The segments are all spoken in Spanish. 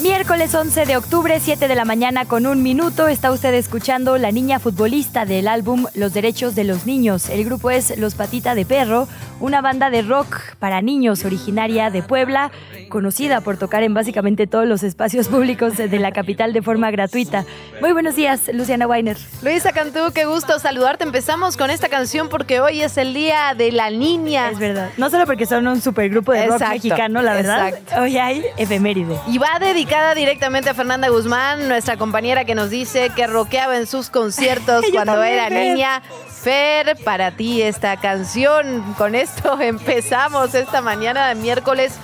Miércoles 11 de octubre, 7 de la mañana con un minuto, está usted escuchando La Niña Futbolista del álbum Los Derechos de los Niños. El grupo es Los Patita de Perro, una banda de rock para niños originaria de Puebla, conocida por tocar en básicamente todos los espacios públicos de la capital de forma gratuita. Muy buenos días, Luciana Weiner. Luisa Cantú, qué gusto saludarte. Empezamos con esta canción porque hoy es el Día de la Niña. Es verdad. No solo porque son un supergrupo de rock Exacto, mexicano, la verdad. exacto. Hoy hay efeméride. Y va dedicada directamente a Fernanda Guzmán, nuestra compañera que nos dice que rockeaba en sus conciertos cuando era Fer. niña. Fer, para ti esta canción. Con esto empezamos esta mañana de miércoles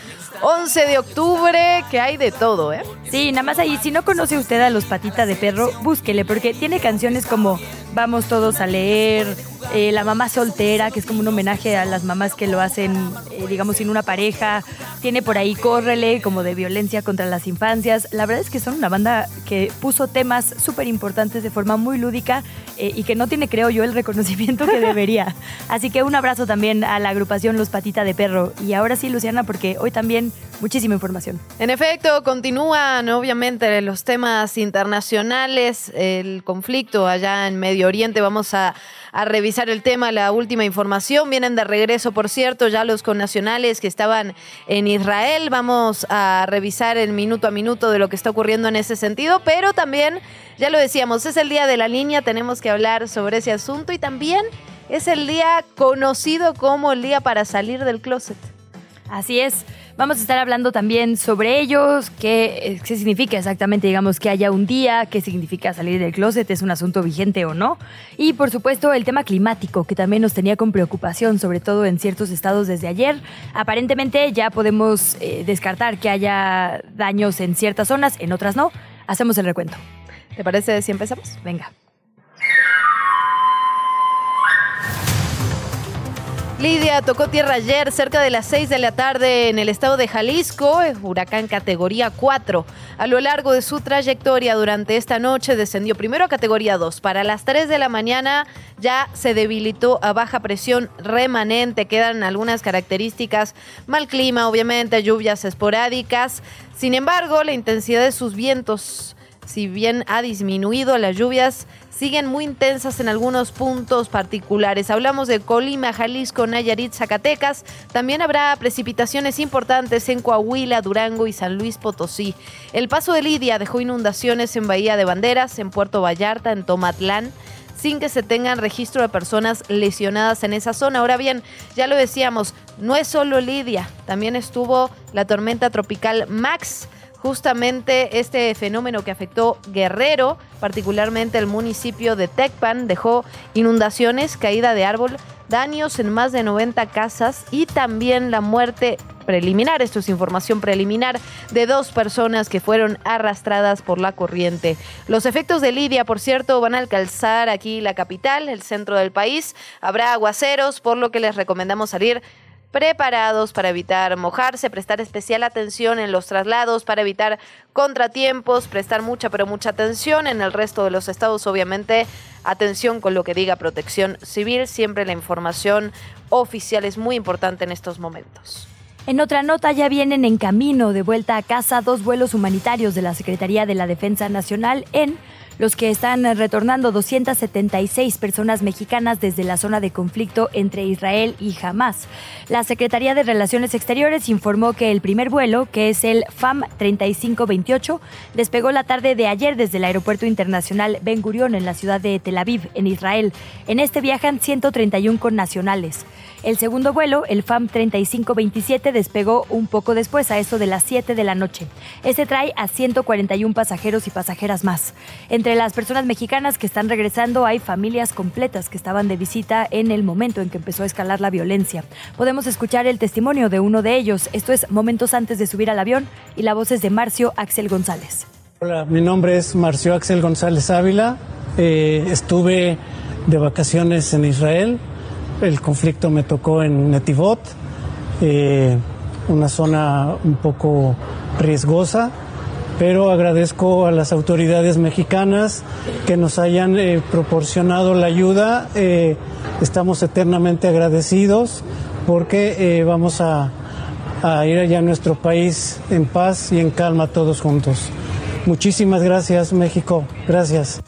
11 de octubre, que hay de todo, ¿eh? Sí, nada más ahí, si no conoce usted a los patitas de perro, búsquele, porque tiene canciones como Vamos todos a leer, eh, La mamá soltera, que es como un homenaje a las mamás que lo hacen, eh, digamos, sin una pareja. Tiene por ahí Córrele, como de violencia contra las infancias. La verdad es que son una banda que puso temas súper importantes de forma muy lúdica eh, y que no tiene, creo yo, el reconocimiento que debería. Así que un abrazo también a la agrupación Los Patita de Perro. Y ahora sí, Luciana, porque hoy también muchísima información. En efecto, continúan obviamente los temas internacionales, el conflicto allá en Medio Oriente. Vamos a, a revisar el tema, la última información. Vienen de regreso, por cierto, ya los connacionales que estaban en Israel. Vamos a revisar el minuto a minuto de lo que está ocurriendo en ese sentido, pero también, ya lo decíamos, es el día de la niña, tenemos que hablar sobre ese asunto y también es el día conocido como el día para salir del closet. Así es. Vamos a estar hablando también sobre ellos, qué, eh, qué significa exactamente, digamos, que haya un día, qué significa salir del closet, es un asunto vigente o no. Y por supuesto el tema climático, que también nos tenía con preocupación, sobre todo en ciertos estados desde ayer. Aparentemente ya podemos eh, descartar que haya daños en ciertas zonas, en otras no. Hacemos el recuento. ¿Te parece si empezamos? Venga. Lidia tocó tierra ayer cerca de las 6 de la tarde en el estado de Jalisco, eh, huracán categoría 4. A lo largo de su trayectoria durante esta noche descendió primero a categoría 2. Para las 3 de la mañana ya se debilitó a baja presión remanente. Quedan algunas características, mal clima, obviamente, lluvias esporádicas. Sin embargo, la intensidad de sus vientos, si bien ha disminuido, las lluvias siguen muy intensas en algunos puntos particulares. Hablamos de Colima, Jalisco, Nayarit, Zacatecas. También habrá precipitaciones importantes en Coahuila, Durango y San Luis Potosí. El paso de Lidia dejó inundaciones en Bahía de Banderas, en Puerto Vallarta, en Tomatlán sin que se tengan registro de personas lesionadas en esa zona. Ahora bien, ya lo decíamos, no es solo Lidia, también estuvo la tormenta tropical Max, justamente este fenómeno que afectó Guerrero, particularmente el municipio de Tecpan, dejó inundaciones, caída de árbol, daños en más de 90 casas y también la muerte preliminar, esto es información preliminar, de dos personas que fueron arrastradas por la corriente. Los efectos de Lidia, por cierto, van a alcanzar aquí la capital, el centro del país. Habrá aguaceros, por lo que les recomendamos salir preparados para evitar mojarse, prestar especial atención en los traslados para evitar contratiempos, prestar mucha pero mucha atención en el resto de los estados, obviamente atención con lo que diga Protección Civil, siempre la información oficial es muy importante en estos momentos. En otra nota ya vienen en camino de vuelta a casa dos vuelos humanitarios de la Secretaría de la Defensa Nacional en los que están retornando 276 personas mexicanas desde la zona de conflicto entre Israel y Hamas. La Secretaría de Relaciones Exteriores informó que el primer vuelo, que es el FAM 3528, despegó la tarde de ayer desde el Aeropuerto Internacional Ben Gurion en la ciudad de Tel Aviv, en Israel. En este viajan 131 connacionales. El segundo vuelo, el FAM 3527, despegó un poco después, a eso de las 7 de la noche. Este trae a 141 pasajeros y pasajeras más. Entre las personas mexicanas que están regresando hay familias completas que estaban de visita en el momento en que empezó a escalar la violencia. Podemos escuchar el testimonio de uno de ellos. Esto es momentos antes de subir al avión y la voz es de Marcio Axel González. Hola, mi nombre es Marcio Axel González Ávila. Eh, estuve de vacaciones en Israel el conflicto me tocó en Netivot, eh, una zona un poco riesgosa, pero agradezco a las autoridades mexicanas que nos hayan eh, proporcionado la ayuda. Eh, estamos eternamente agradecidos porque vamos a, a ir allá a nuestro país en paz y en calma todos juntos. Muchísimas gracias México. Gracias.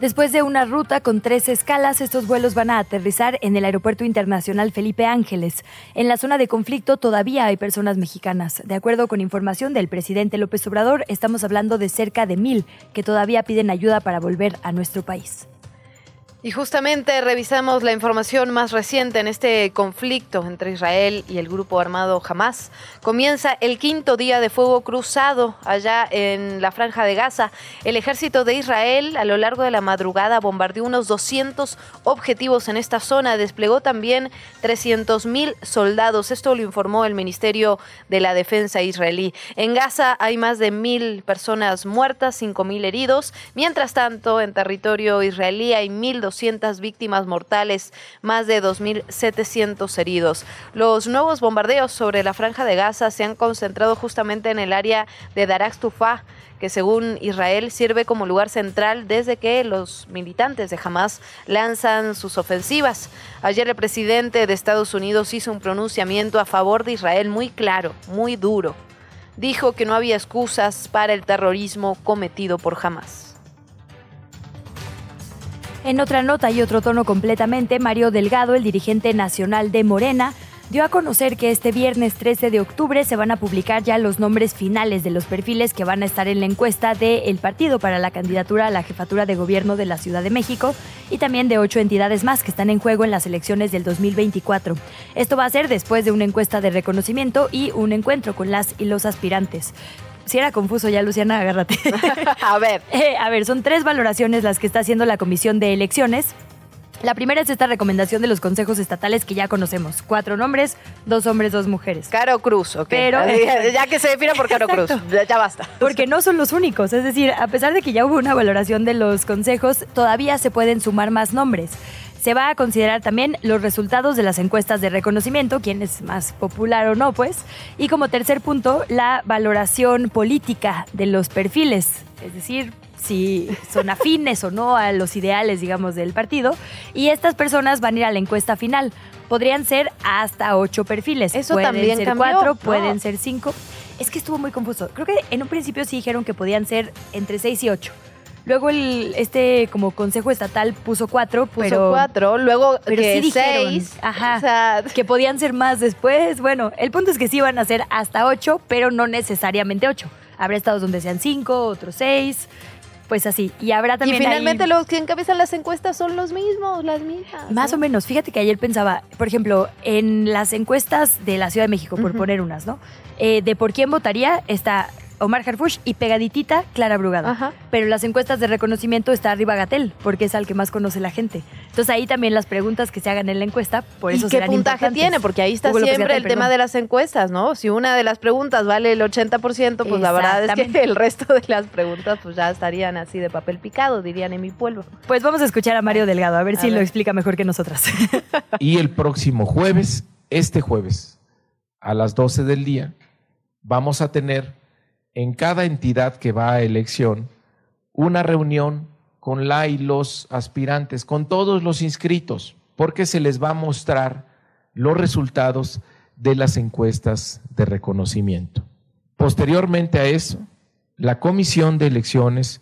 Después de una ruta con tres escalas, estos vuelos van a aterrizar en el Aeropuerto Internacional Felipe Ángeles. En la zona de conflicto todavía hay personas mexicanas. De acuerdo con información del presidente López Obrador, estamos hablando de cerca de mil que todavía piden ayuda para volver a nuestro país. Y justamente revisamos la información más reciente en este conflicto entre Israel y el grupo armado Hamas. Comienza el quinto día de fuego cruzado allá en la franja de Gaza. El ejército de Israel a lo largo de la madrugada bombardeó unos 200 objetivos en esta zona. Desplegó también 300.000 soldados. Esto lo informó el Ministerio de la Defensa israelí. En Gaza hay más de mil personas muertas, 5.000 heridos. Mientras tanto, en territorio israelí hay 1.200 víctimas mortales, más de 2.700 heridos. Los nuevos bombardeos sobre la franja de Gaza se han concentrado justamente en el área de Darak Tufa, que según Israel sirve como lugar central desde que los militantes de Hamas lanzan sus ofensivas. Ayer el presidente de Estados Unidos hizo un pronunciamiento a favor de Israel muy claro, muy duro. Dijo que no había excusas para el terrorismo cometido por Hamas. En otra nota y otro tono completamente, Mario Delgado, el dirigente nacional de Morena, dio a conocer que este viernes 13 de octubre se van a publicar ya los nombres finales de los perfiles que van a estar en la encuesta del partido para la candidatura a la jefatura de gobierno de la Ciudad de México y también de ocho entidades más que están en juego en las elecciones del 2024. Esto va a ser después de una encuesta de reconocimiento y un encuentro con las y los aspirantes si era confuso ya, Luciana, agárrate. a ver. Eh, a ver, son tres valoraciones las que está haciendo la Comisión de Elecciones. La primera es esta recomendación de los consejos estatales que ya conocemos. Cuatro nombres, dos hombres, dos mujeres. Caro Cruz, ok. Pero, ya que se define por Caro Cruz, ya, basta. Porque no son los únicos. Es decir, a pesar de que ya hubo una valoración de los consejos, todavía se pueden sumar más nombres. Se va a considerar también los resultados de las encuestas de reconocimiento, quién es más popular o no, pues. Y como tercer punto, la valoración política de los perfiles, es decir, si son afines o no a los ideales, digamos, del partido. Y estas personas van a ir a la encuesta final. Podrían ser hasta ocho perfiles. Eso pueden también ser cuatro, pueden ser cinco. Es que estuvo muy confuso. Creo que en un principio sí dijeron que podían ser entre seis y ocho. Luego el, este como consejo estatal puso cuatro, puso pero cuatro, luego que seis, ajá, que podían ser más después. Bueno, el punto es que sí iban a ser hasta ocho, pero no necesariamente ocho. Habrá estados donde sean cinco, otros seis. Pues así. Y habrá también. Y finalmente los que encabezan las encuestas son los mismos, las mismas. Más o menos. Fíjate que ayer pensaba, por ejemplo, en las encuestas de la Ciudad de México, por poner unas, ¿no? Eh, de por quién votaría está Omar Harfush y pegaditita Clara Brugado. Pero en las encuestas de reconocimiento está arriba Gatel, porque es al que más conoce la gente. Entonces ahí también las preguntas que se hagan en la encuesta, por eso ¿Y qué puntaje tiene? Porque ahí está siempre el tema de las encuestas, ¿no? Si una de las preguntas vale el 80%, pues la verdad es que el resto de las preguntas pues ya estarían así de papel picado, dirían en mi pueblo. Pues vamos a escuchar a Mario Delgado, a ver si lo explica mejor que nosotras. y el próximo jueves, este jueves, a las 12 del día, vamos a tener en cada entidad que va a elección una reunión con la y los aspirantes, con todos los inscritos, porque se les va a mostrar los resultados de las encuestas de reconocimiento. Posteriormente a eso, la comisión de elecciones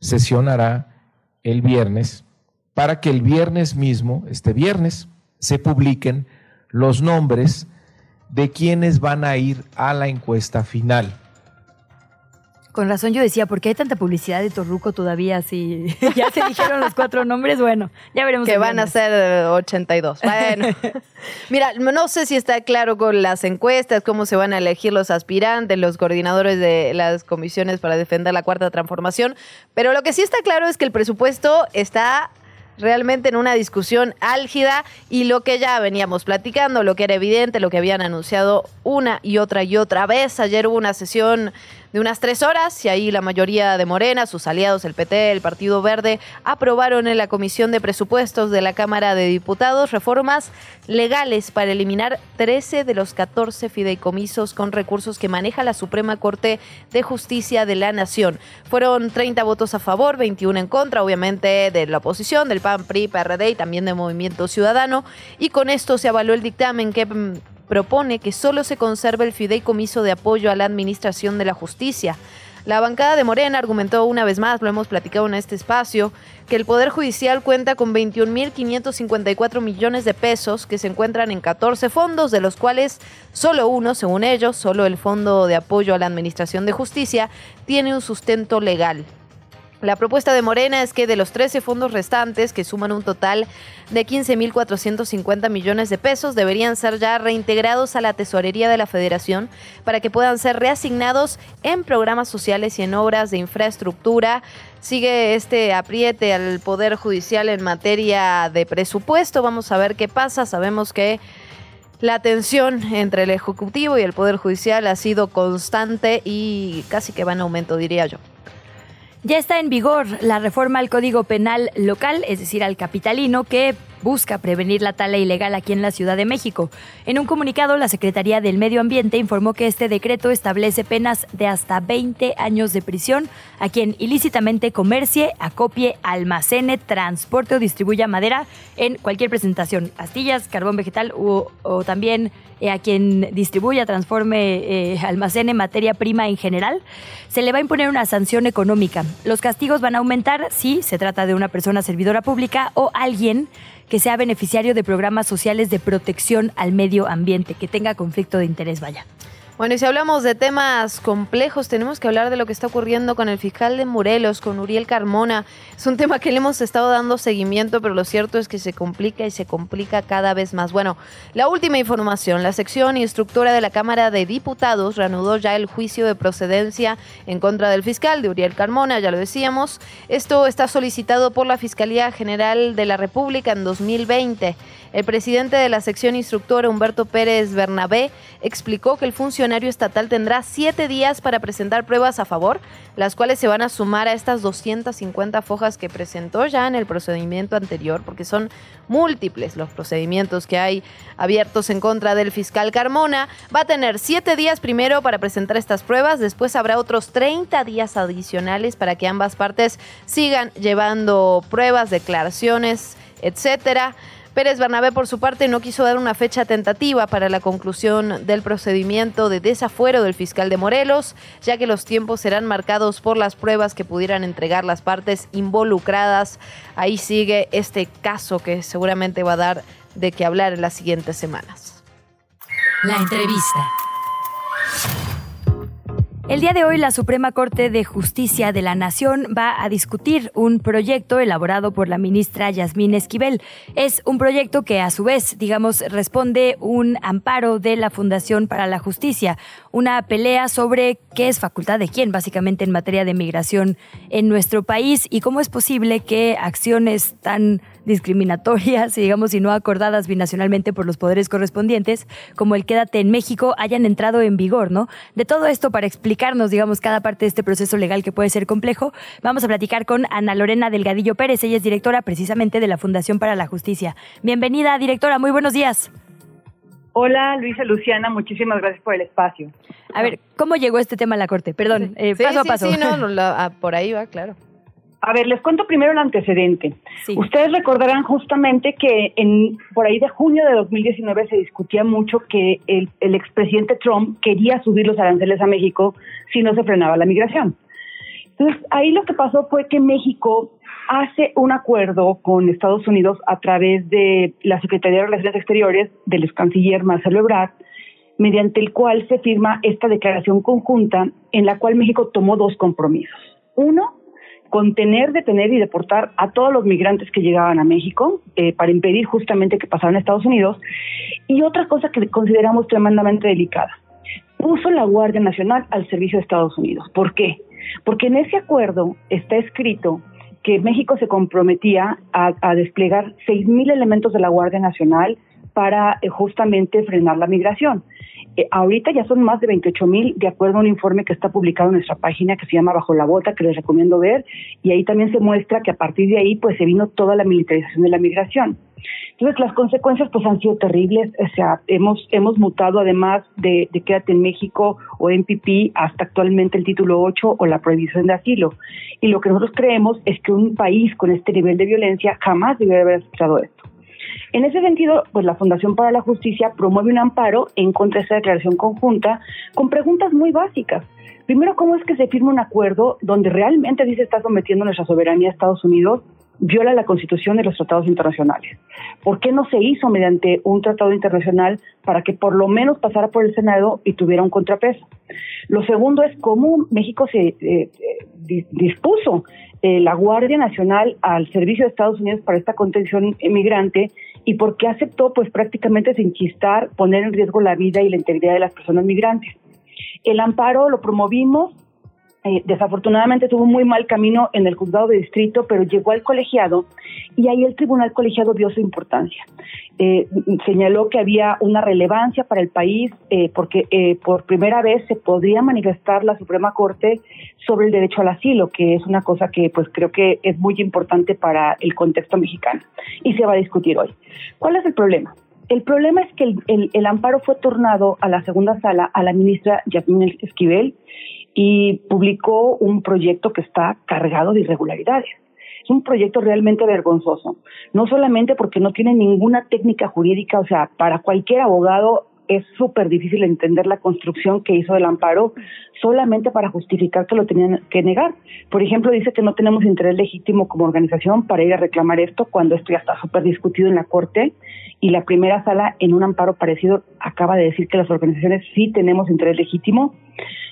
sesionará el viernes para que el viernes mismo, este viernes, se publiquen los nombres de quienes van a ir a la encuesta final. Con razón yo decía, ¿por qué hay tanta publicidad de Torruco todavía si ya se dijeron los cuatro nombres? Bueno, ya veremos. Que van a ser 82. Bueno, mira, no sé si está claro con las encuestas, cómo se van a elegir los aspirantes, los coordinadores de las comisiones para defender la cuarta transformación, pero lo que sí está claro es que el presupuesto está realmente en una discusión álgida y lo que ya veníamos platicando, lo que era evidente, lo que habían anunciado una y otra y otra vez. Ayer hubo una sesión de unas tres horas y ahí la mayoría de Morena, sus aliados, el PT, el Partido Verde, aprobaron en la Comisión de Presupuestos de la Cámara de Diputados reformas legales para eliminar 13 de los 14 fideicomisos con recursos que maneja la Suprema Corte de Justicia de la Nación. Fueron 30 votos a favor, 21 en contra, obviamente de la oposición, del PAN, PRI, PRD y también de Movimiento Ciudadano. Y con esto se avaló el dictamen que mm, propone que solo se conserve el fideicomiso de apoyo a la Administración de la Justicia. La bancada de Morena argumentó una vez más, lo hemos platicado en este espacio, que el Poder Judicial cuenta con 21.554 millones de pesos que se encuentran en 14 fondos, de los cuales solo uno, según ellos, solo el Fondo de Apoyo a la Administración de Justicia, tiene un sustento legal. La propuesta de Morena es que de los 13 fondos restantes, que suman un total de 15.450 millones de pesos, deberían ser ya reintegrados a la tesorería de la federación para que puedan ser reasignados en programas sociales y en obras de infraestructura. Sigue este apriete al Poder Judicial en materia de presupuesto. Vamos a ver qué pasa. Sabemos que la tensión entre el Ejecutivo y el Poder Judicial ha sido constante y casi que va en aumento, diría yo. Ya está en vigor la reforma al Código Penal local, es decir, al capitalino, que busca prevenir la tala ilegal aquí en la Ciudad de México. En un comunicado, la Secretaría del Medio Ambiente informó que este decreto establece penas de hasta 20 años de prisión a quien ilícitamente comercie, acopie, almacene, transporte o distribuya madera en cualquier presentación, astillas, carbón vegetal o, también eh, a quien distribuya, transforme, eh, almacene materia prima en general, se le va a imponer una sanción económica. Los castigos van a aumentar si se trata de una persona servidora pública o alguien que sea beneficiario de programas sociales de protección al medio ambiente, que tenga conflicto de interés, vaya. Bueno, y si hablamos de temas complejos, tenemos que hablar de lo que está ocurriendo con el fiscal de Morelos, con Uriel Carmona. Es un tema que le hemos estado dando seguimiento, pero lo cierto es que se complica y se complica cada vez más. Bueno, la última información, la sección instructora de la Cámara de Diputados reanudó ya el juicio de procedencia en contra del fiscal de Uriel Carmona, ya lo decíamos. Esto está solicitado por la Fiscalía General de la República en 2020. El presidente de la sección instructora, Humberto Pérez Bernabé, explicó que el funcionario estatal tendrá siete días para presentar pruebas a favor, las cuales se van a sumar a estas 250 fojas que presentó ya en el procedimiento anterior, porque son múltiples los procedimientos que hay abiertos en contra del fiscal Carmona. Va a tener siete días primero para presentar estas pruebas, después habrá otros 30 días adicionales para que ambas partes sigan llevando pruebas, declaraciones, etcétera. Pérez Bernabé, por su parte, no quiso dar una fecha tentativa para la conclusión del procedimiento de desafuero del fiscal de Morelos, ya que los tiempos serán marcados por las pruebas que pudieran entregar las partes involucradas. Ahí sigue este caso que seguramente va a dar de qué hablar en las siguientes semanas. La entrevista. El día de hoy la Suprema Corte de Justicia de la Nación va a discutir un proyecto elaborado por la ministra Yasmín Esquivel. Es un proyecto que a su vez, digamos, responde un amparo de la Fundación para la Justicia, una pelea sobre qué es facultad de quién, básicamente en materia de migración en nuestro país y cómo es posible que acciones tan discriminatorias digamos y no acordadas binacionalmente por los poderes correspondientes, como el Quédate en México, hayan entrado en vigor, ¿no? De todo esto para explicarnos, digamos, cada parte de este proceso legal que puede ser complejo, vamos a platicar con Ana Lorena Delgadillo Pérez, ella es directora precisamente de la Fundación para la Justicia. Bienvenida, directora, muy buenos días. Hola, Luisa Luciana, muchísimas gracias por el espacio. A ver, ¿cómo llegó este tema a la Corte? Perdón, eh, paso a paso. Sí, no, ah, por ahí va, claro. A ver, les cuento primero el antecedente. Ustedes recordarán justamente que en por ahí de junio de 2019 se discutía mucho que el, el expresidente Trump quería subir los aranceles a México si no se frenaba la migración. Entonces, ahí lo que pasó fue que México hace un acuerdo con Estados Unidos a través de la Secretaría de Relaciones Exteriores del ex canciller Marcelo Ebrard mediante el cual se firma esta declaración conjunta en la cual México tomó dos compromisos. Uno, contener, detener y deportar a todos los migrantes que llegaban a México eh, para impedir justamente que pasaran a Estados Unidos. Y otra cosa que consideramos tremendamente delicada, puso la Guardia Nacional al servicio de Estados Unidos. ¿Por qué? Porque en ese acuerdo está escrito que México se comprometía a, a desplegar 6.000 elementos de la Guardia Nacional para eh, justamente frenar la migración. Eh, ahorita ya son más de 28 mil, de acuerdo a un informe que está publicado en nuestra página que se llama Bajo la Bota, que les recomiendo ver, y ahí también se muestra que a partir de ahí pues se vino toda la militarización de la migración. Entonces las consecuencias pues han sido terribles, o sea, hemos, hemos mutado además de, de Quédate en México o MPP hasta actualmente el título 8 o la prohibición de asilo. Y lo que nosotros creemos es que un país con este nivel de violencia jamás debería haber aceptado esto. En ese sentido, pues la Fundación para la Justicia promueve un amparo en contra de esta declaración conjunta con preguntas muy básicas. Primero, ¿cómo es que se firma un acuerdo donde realmente dice está sometiendo nuestra soberanía a Estados Unidos? Viola la constitución de los tratados internacionales. ¿Por qué no se hizo mediante un tratado internacional para que por lo menos pasara por el Senado y tuviera un contrapeso? Lo segundo es cómo México se eh, eh, dispuso eh, la Guardia Nacional al servicio de Estados Unidos para esta contención migrante y por qué aceptó pues prácticamente sin chistar poner en riesgo la vida y la integridad de las personas migrantes. El amparo lo promovimos, eh, desafortunadamente tuvo un muy mal camino en el juzgado de distrito, pero llegó al colegiado y ahí el tribunal colegiado dio su importancia. Eh, señaló que había una relevancia para el país eh, porque por primera vez se podría manifestar la Suprema Corte sobre el derecho al asilo, que es una cosa que pues creo que es muy importante para el contexto mexicano y se va a discutir hoy. ¿Cuál es el problema? El problema es que el, el, amparo fue tornado a la segunda sala a la ministra Yasmín Esquivel y publicó un proyecto que está cargado de irregularidades. Es un proyecto realmente vergonzoso, no solamente porque no tiene ninguna técnica jurídica, o sea, para cualquier abogado es súper difícil entender la construcción que hizo el amparo solamente para justificar que lo tenían que negar. Por ejemplo, dice que no tenemos interés legítimo como organización para ir a reclamar esto cuando esto ya está súper discutido en la Corte y la primera sala en un amparo parecido acaba de decir que las organizaciones sí tenemos interés legítimo.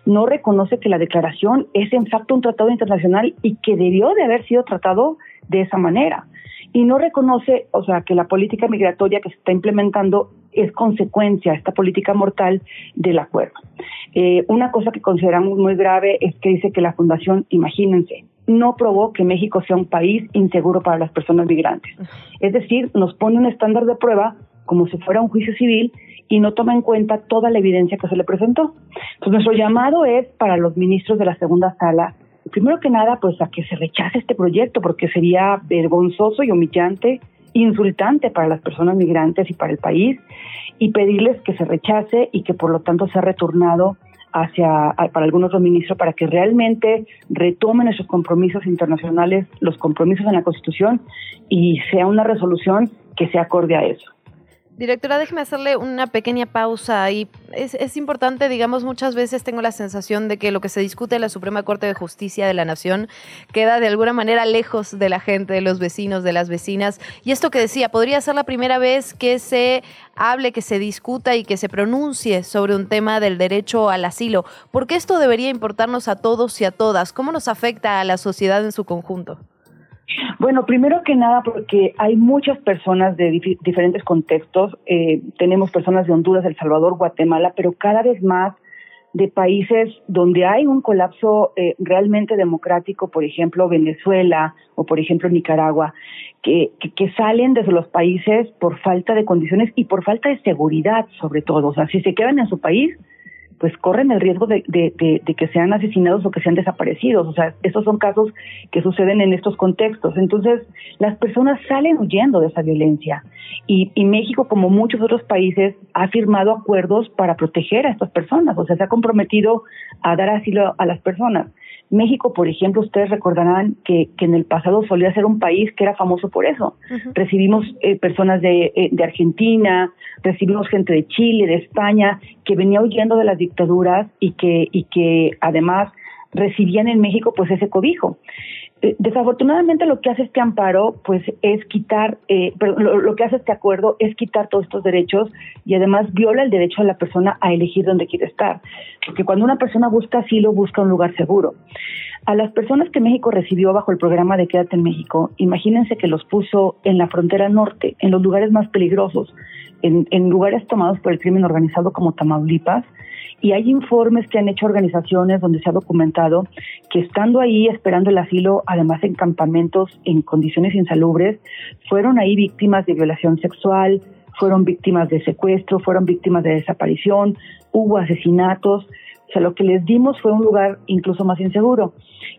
No reconoce que la declaración es en facto un tratado internacional y que debió de haber sido tratado de esa manera y no reconoce, o sea, que la política migratoria que se está implementando es consecuencia, esta política mortal del acuerdo. Eh, una cosa que consideramos muy grave es que dice que la Fundación, imagínense, no probó que México sea un país inseguro para las personas migrantes. Es decir, nos pone un estándar de prueba como si fuera un juicio civil y no toma en cuenta toda la evidencia que se le presentó. Entonces, nuestro llamado es para los ministros de la segunda sala primero que nada, pues a que se rechace este proyecto, porque sería vergonzoso y humillante, insultante para las personas migrantes y para el país, y pedirles que se rechace y que por lo tanto sea retornado hacia para algún otro ministro para que realmente retomen esos compromisos internacionales, los compromisos en la Constitución y sea una resolución que se acorde a eso. Directora, déjeme hacerle una pequeña pausa y es, importante, digamos, muchas veces tengo la sensación de que lo que se discute en la Suprema Corte de Justicia de la Nación queda de alguna manera lejos de la gente, de los vecinos, de las vecinas. Y esto que decía, podría ser la primera vez que se hable, que se discuta y que se pronuncie sobre un tema del derecho al asilo. ¿Por qué esto debería importarnos a todos y a todas? ¿Cómo nos afecta a la sociedad en su conjunto? Bueno, primero que nada porque hay muchas personas de diferentes contextos. Eh, tenemos personas de Honduras, El Salvador, Guatemala, pero cada vez más de países donde hay un colapso eh, realmente democrático, por ejemplo Venezuela o por ejemplo Nicaragua, que, que, salen desde los países por falta de condiciones y por falta de seguridad sobre todo. O sea, si se quedan en su país, pues corren el riesgo de, que sean asesinados o que sean desaparecidos. O sea, estos son casos que suceden en estos contextos. Entonces, las personas salen huyendo de esa violencia. Y, y México, como muchos otros países, ha firmado acuerdos para proteger a estas personas. O sea, se ha comprometido a dar asilo a las personas. México, por ejemplo, ustedes recordarán que, que, en el pasado solía ser un país que era famoso por eso. Recibimos eh, personas de, eh, de, Argentina, recibimos gente de Chile, de España, que venía huyendo de las dictaduras y que, y que además recibían en México pues ese cobijo. Eh, desafortunadamente lo que hace este amparo pues es quitar, eh, lo, que hace este acuerdo es quitar todos estos derechos y además viola el derecho de la persona a elegir dónde quiere estar. Porque cuando una persona busca asilo, busca un lugar seguro. A las personas que México recibió bajo el programa de Quédate en México, imagínense que los puso en la frontera norte, en los lugares más peligrosos, en lugares tomados por el crimen organizado como Tamaulipas, y hay informes que han hecho organizaciones donde se ha documentado que estando ahí esperando el asilo, además en campamentos en condiciones insalubres, fueron ahí víctimas de violación sexual, fueron víctimas de secuestro, fueron víctimas de desaparición, hubo asesinatos. O sea, lo que les dimos fue un lugar incluso más inseguro.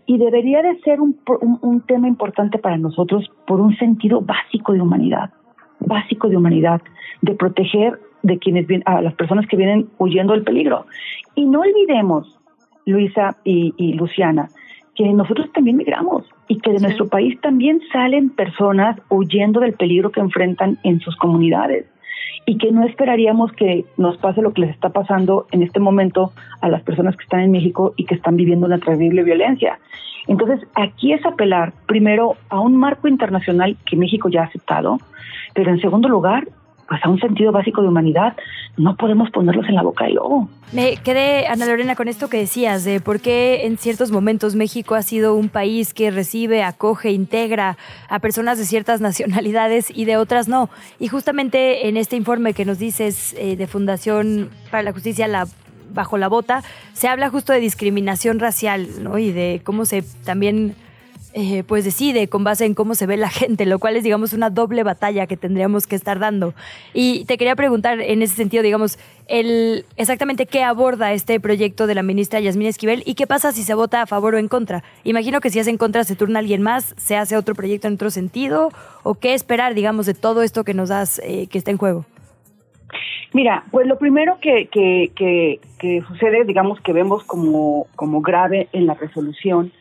Y debería de ser un, un tema importante para nosotros por un sentido básico de humanidad, básico de humanidad, de proteger de quienes a las personas que vienen huyendo del peligro. Y no olvidemos, Luisa y, Luciana, que nosotros también migramos y que de nuestro país también salen personas huyendo del peligro que enfrentan en sus comunidades y que no esperaríamos que nos pase lo que les está pasando en este momento a las personas que están en México y que están viviendo una terrible violencia. Entonces, aquí es apelar primero a un marco internacional que México ya ha aceptado, pero en segundo lugar, pues a un sentido básico de humanidad, no podemos ponerlos en la boca del lobo. Me quedé, Ana Lorena, con esto que decías, de por qué en ciertos momentos México ha sido un país que recibe, acoge, integra a personas de ciertas nacionalidades y de otras no. Y justamente en este informe que nos dices eh, de Fundación para la Justicia, bajo la bota, se habla justo de discriminación racial, ¿no? Y de cómo se también eh, pues decide con base en cómo se ve la gente, lo cual es, digamos, una doble batalla que tendríamos que estar dando. Y te quería preguntar en ese sentido, digamos, el, exactamente qué aborda este proyecto de la ministra Yasmín Esquivel y qué pasa si se vota a favor o en contra. Imagino que si es en contra se turna alguien más, se hace otro proyecto en otro sentido, o qué esperar, digamos, de todo esto que nos das eh, que está en juego. Mira, pues lo primero que, que, que, que sucede, digamos, que vemos como, como grave en la resolución,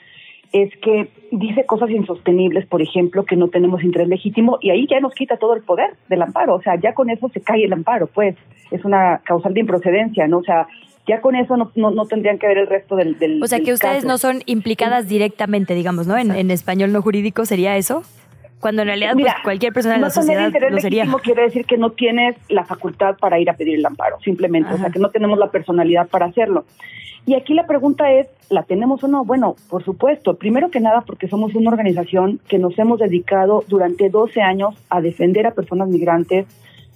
es que dice cosas insostenibles, por ejemplo, que no tenemos interés legítimo y ahí ya nos quita todo el poder del amparo, o sea, ya con eso se cae el amparo, pues es una causal de improcedencia, ¿no? O sea, ya con eso no, no, tendrían que ver el resto del... del o sea, que ustedes no son implicadas directamente, digamos, ¿no? En, en, español no jurídico sería eso. Cuando en realidad pues, cualquier persona de la sociedad lo sería. quiere decir que no tienes la facultad para ir a pedir el amparo, simplemente, o sea, que no tenemos la personalidad para hacerlo. Y aquí la pregunta es, ¿la tenemos o no? Bueno, por supuesto. Primero que nada porque somos una organización que nos hemos dedicado durante 12 años a defender a personas migrantes.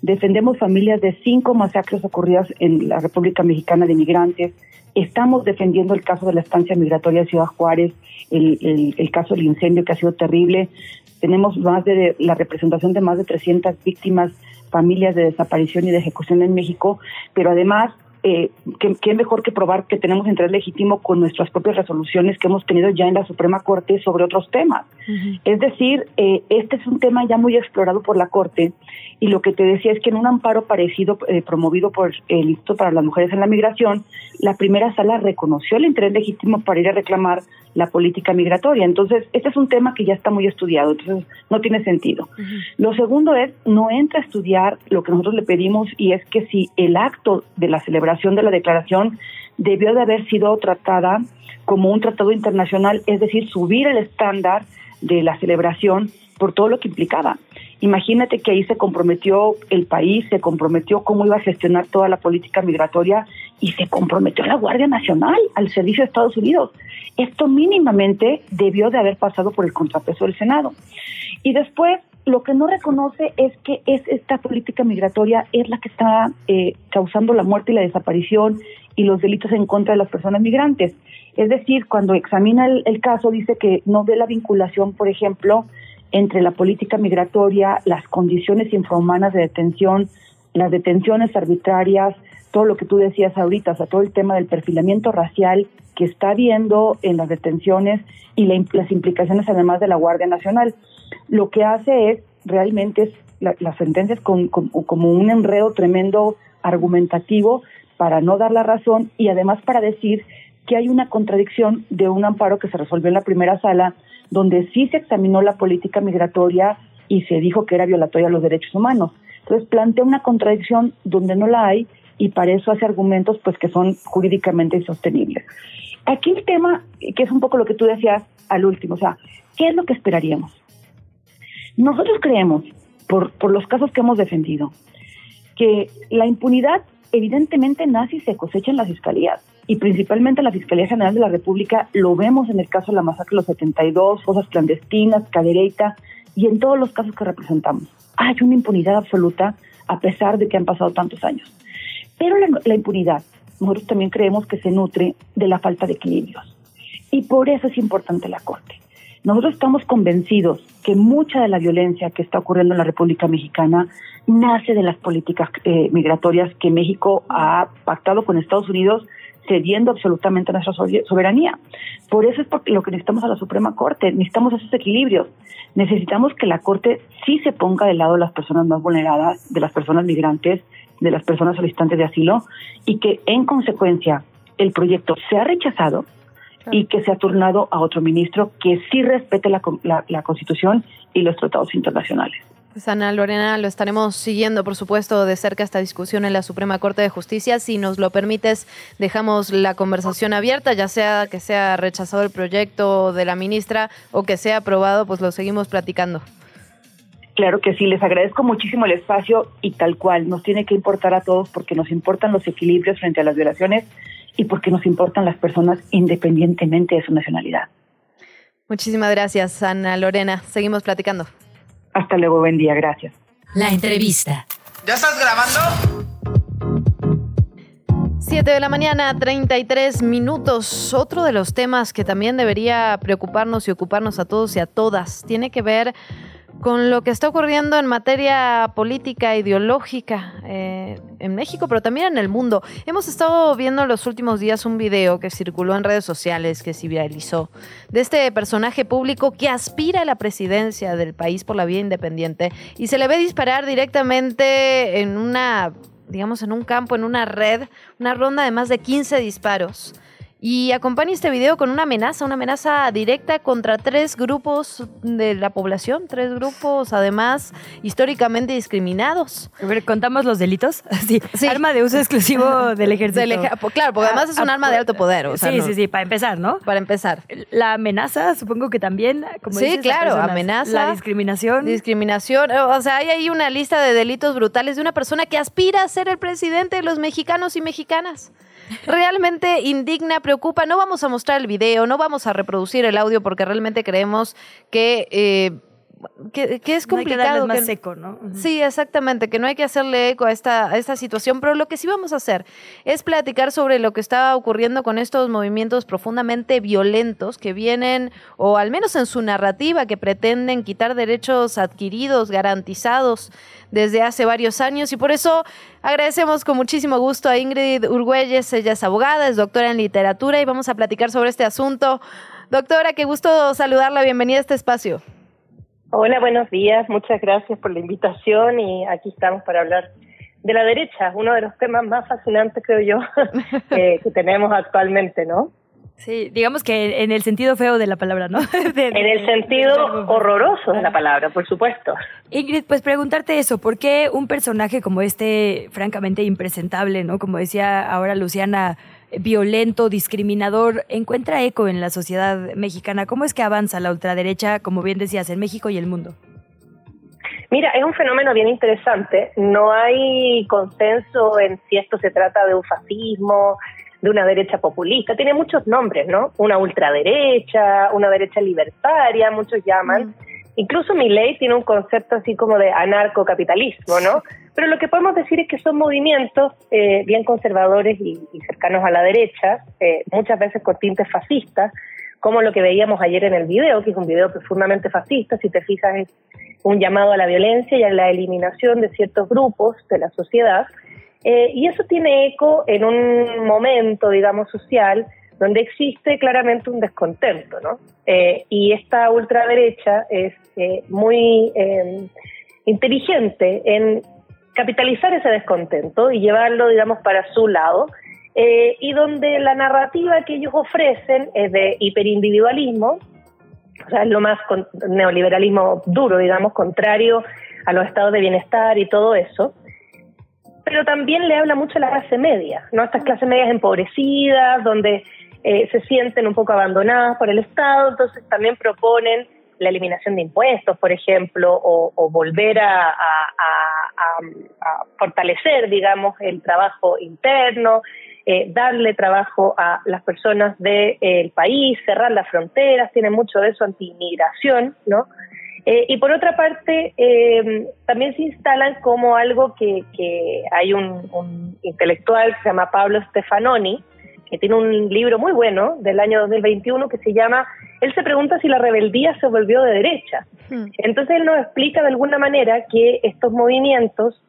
Defendemos familias de cinco masacres ocurridas en la República Mexicana de migrantes. Estamos defendiendo el caso de la estancia migratoria de Ciudad Juárez, el, el, caso del incendio que ha sido terrible. Tenemos más de la representación de más de 300 víctimas, familias de desaparición y de ejecución en México, pero además eh, ¿qué, mejor que probar que tenemos interés legítimo con nuestras propias resoluciones que hemos tenido ya en la Suprema Corte sobre otros temas. Es decir, eh, este es un tema ya muy explorado por la Corte y lo que te decía es que en un amparo parecido eh, promovido por el Instituto para las Mujeres en la Migración, la primera sala reconoció el interés legítimo para ir a reclamar la política migratoria. Entonces, este es un tema que ya está muy estudiado, entonces no tiene sentido. Lo segundo es, no entra a estudiar lo que nosotros le pedimos y es que si el acto de la celebración de la declaración debió de haber sido tratada como un tratado internacional, es decir, subir el estándar de la celebración por todo lo que implicaba. Imagínate que ahí se comprometió el país, se comprometió cómo iba a gestionar toda la política migratoria y se comprometió la Guardia Nacional, al servicio de Estados Unidos. Esto mínimamente debió de haber pasado por el contrapeso del Senado. Y después, lo que no reconoce es que es esta política migratoria es la que está eh, causando la muerte y la desaparición y los delitos en contra de las personas migrantes. Es decir, cuando examina el caso, dice que no ve la vinculación, por ejemplo, entre la política migratoria, las condiciones infrahumanas de detención, las detenciones arbitrarias, todo lo que tú decías ahorita, o sea, todo el tema del perfilamiento racial que está habiendo en las detenciones y las implicaciones además de la Guardia Nacional. Lo que hace es realmente las sentencias con, como un enredo tremendo argumentativo para no dar la razón y además para decir que hay una contradicción de un amparo que se resolvió en la primera sala, donde sí se examinó la política migratoria y se dijo que era violatoria a los derechos humanos. Entonces plantea una contradicción donde no la hay y para eso hace argumentos pues que son jurídicamente insostenibles. Aquí el tema, que es un poco lo que tú decías, al último. O sea, ¿qué es lo que esperaríamos? Nosotros creemos, por, por los casos que hemos defendido, que la impunidad evidentemente nace y se cosecha en las fiscalías y principalmente en la Fiscalía General de la República lo vemos en el caso de la masacre de los 72, fosas clandestinas, cadereita y en todos los casos que representamos. Hay una impunidad absoluta a pesar de que han pasado tantos años. Pero la, impunidad, nosotros también creemos que se nutre de la falta de equilibrios. Y por eso es importante la Corte. Nosotros estamos convencidos que mucha de la violencia que está ocurriendo en la República Mexicana nace de las políticas eh, migratorias que México ha pactado con Estados Unidos cediendo absolutamente nuestra soberanía. Por eso es lo que necesitamos a la Suprema Corte, necesitamos esos equilibrios. Necesitamos que la Corte sí se ponga del lado de las personas más vulneradas, de las personas migrantes, de las personas solicitantes de asilo, y que en consecuencia el proyecto sea rechazado y que sea turnado a otro ministro que sí respete la Constitución y los tratados internacionales. Pues Ana Lorena, lo estaremos siguiendo, por supuesto, de cerca esta discusión en la Suprema Corte de Justicia. Si nos lo permites, dejamos la conversación abierta, ya sea que sea rechazado el proyecto de la ministra o que sea aprobado, pues lo seguimos platicando. Claro que sí, les agradezco muchísimo el espacio y tal cual, nos tiene que importar a todos porque nos importan los equilibrios frente a las violaciones y porque nos importan las personas independientemente de su nacionalidad. Muchísimas gracias, Ana Lorena. Seguimos platicando. Hasta luego, buen día, gracias. La entrevista. ¿Ya estás grabando? 7 de la mañana, 33 minutos. Otro de los temas que también debería preocuparnos y ocuparnos a todos y a todas tiene que ver con lo que está ocurriendo en materia política, ideológica eh, en México, pero también en el mundo. Hemos estado viendo en los últimos días un video que circuló en redes sociales, que se viralizó, de este personaje público que aspira a la presidencia del país por la vía independiente y se le ve disparar directamente en una, digamos, en un campo, en una red, una ronda de más de 15 disparos. Y acompaña este video con una amenaza, una amenaza directa contra tres grupos de la población, tres grupos además históricamente discriminados. A ver, ¿contamos los delitos? Sí, arma de uso exclusivo del ejército. claro, porque además es un ah, arma de alto poder. sí, sí, sí, para empezar, ¿no? Para empezar. La amenaza, supongo que también, como Sí, claro, amenaza. La discriminación. Discriminación, o sea, hay ahí una lista de delitos brutales de una persona que aspira a ser el presidente de los mexicanos y mexicanas realmente indigna, preocupa. No vamos a mostrar el video, no vamos a reproducir el audio porque realmente creemos que eh, que, es complicado. más seco, ¿no? Sí, exactamente, que no hay que hacerle eco a esta, a esta situación, pero lo que sí vamos a hacer es platicar sobre lo que está ocurriendo con estos movimientos profundamente violentos que vienen, o al menos en su narrativa, que pretenden quitar derechos adquiridos, garantizados desde hace varios años, y por eso agradecemos con muchísimo gusto a Ingrid Urgüelles, ella es abogada, es doctora en literatura, y vamos a platicar sobre este asunto. Doctora, qué gusto saludarla, bienvenida a este espacio. Hola, buenos días. Muchas gracias por la invitación y aquí estamos para hablar de la derecha, uno de los temas más fascinantes, creo yo, que tenemos actualmente, ¿no? Sí, digamos que en el sentido feo de la palabra, ¿no? en el sentido horroroso de la palabra, por supuesto. Ingrid, pues preguntarte eso, ¿por qué un personaje como este, francamente impresentable, ¿no? Como decía ahora Luciana, violento, discriminador, encuentra eco en la sociedad mexicana. ¿Cómo es que avanza la ultraderecha, como bien decías, en México y el mundo? Mira, es un fenómeno bien interesante. No hay consenso en si esto se trata de un fascismo, de una derecha populista. Tiene muchos nombres, ¿no? Una ultraderecha, una derecha libertaria, muchos llaman. Mm. Incluso mi ley tiene un concepto así como de anarcocapitalismo, ¿no? Pero lo que podemos decir es que son movimientos eh, bien conservadores y, cercanos a la derecha, eh, muchas veces con tintes fascistas, como lo que veíamos ayer en el video, que es un video profundamente fascista, si te fijas es un llamado a la violencia y a la eliminación de ciertos grupos de la sociedad. Eh, y eso tiene eco en un momento, digamos, social donde existe claramente un descontento, ¿no? y esta ultraderecha es muy inteligente en capitalizar ese descontento y llevarlo, digamos, para su lado, eh, y donde la narrativa que ellos ofrecen es de hiperindividualismo, o sea, es lo más neoliberalismo duro, digamos, contrario a los estados de bienestar y todo eso, pero también le habla mucho a la clase media, ¿no? Estas clases medias empobrecidas, donde eh, se sienten un poco abandonadas por el Estado, entonces también proponen la eliminación de impuestos, por ejemplo, o, volver a, fortalecer, digamos, el trabajo interno, eh, darle trabajo a las personas del país, cerrar las fronteras, tiene mucho de eso anti-inmigración, ¿no? Eh, y por otra parte, eh, también se instalan como algo que, hay un, intelectual que se llama Pablo Stefanoni, que tiene un libro muy bueno del año 2021 que se llama, él se pregunta si la rebeldía se volvió de derecha. Hmm. Entonces él nos explica de alguna manera que estos movimientos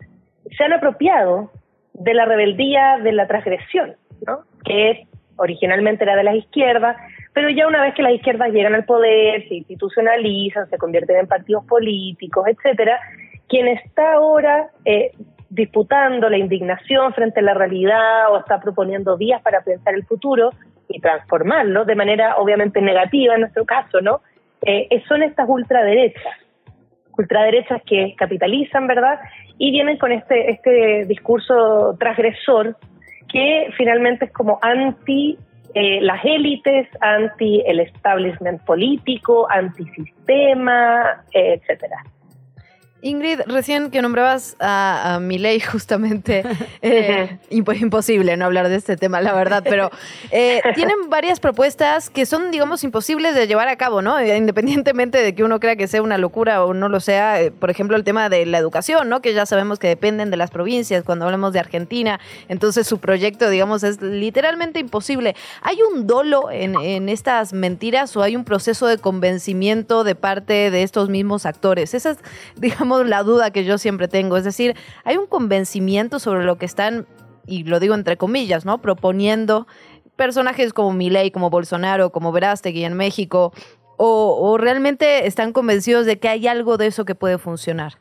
se han apropiado de la rebeldía de la transgresión, ¿no? que originalmente era de las izquierdas, pero ya una vez que las izquierdas llegan al poder, se institucionalizan, se convierten en partidos políticos, etcétera, quien está ahora eh, disputando la indignación frente a la realidad o está proponiendo vías para pensar el futuro y transformarlo de manera obviamente negativa en nuestro caso, ¿no? Eh, son estas ultraderechas, ultraderechas que capitalizan, ¿verdad? Y vienen con este, este discurso transgresor que finalmente es como anti eh, las élites, anti el establishment político, anti sistema, etcétera. Ingrid, recién que nombrabas a, a Milei justamente, eh, imposible no hablar de este tema, la verdad, pero eh, tienen varias propuestas que son, digamos, imposibles de llevar a cabo, ¿no? Eh, independientemente de que uno crea que sea una locura o no lo sea, por ejemplo, el tema de la educación, ¿no? Que ya sabemos que dependen de las provincias cuando hablamos de Argentina, entonces su proyecto, digamos, es literalmente imposible. ¿Hay un dolo en, en estas mentiras o hay un proceso de convencimiento de parte de estos mismos actores? Esas, digamos, la duda que yo siempre tengo. Es decir, hay un convencimiento sobre lo que están, y lo digo entre comillas, ¿no? Proponiendo personajes como Milei, como Bolsonaro, como Verástegui en México, o, realmente están convencidos de que hay algo de eso que puede funcionar.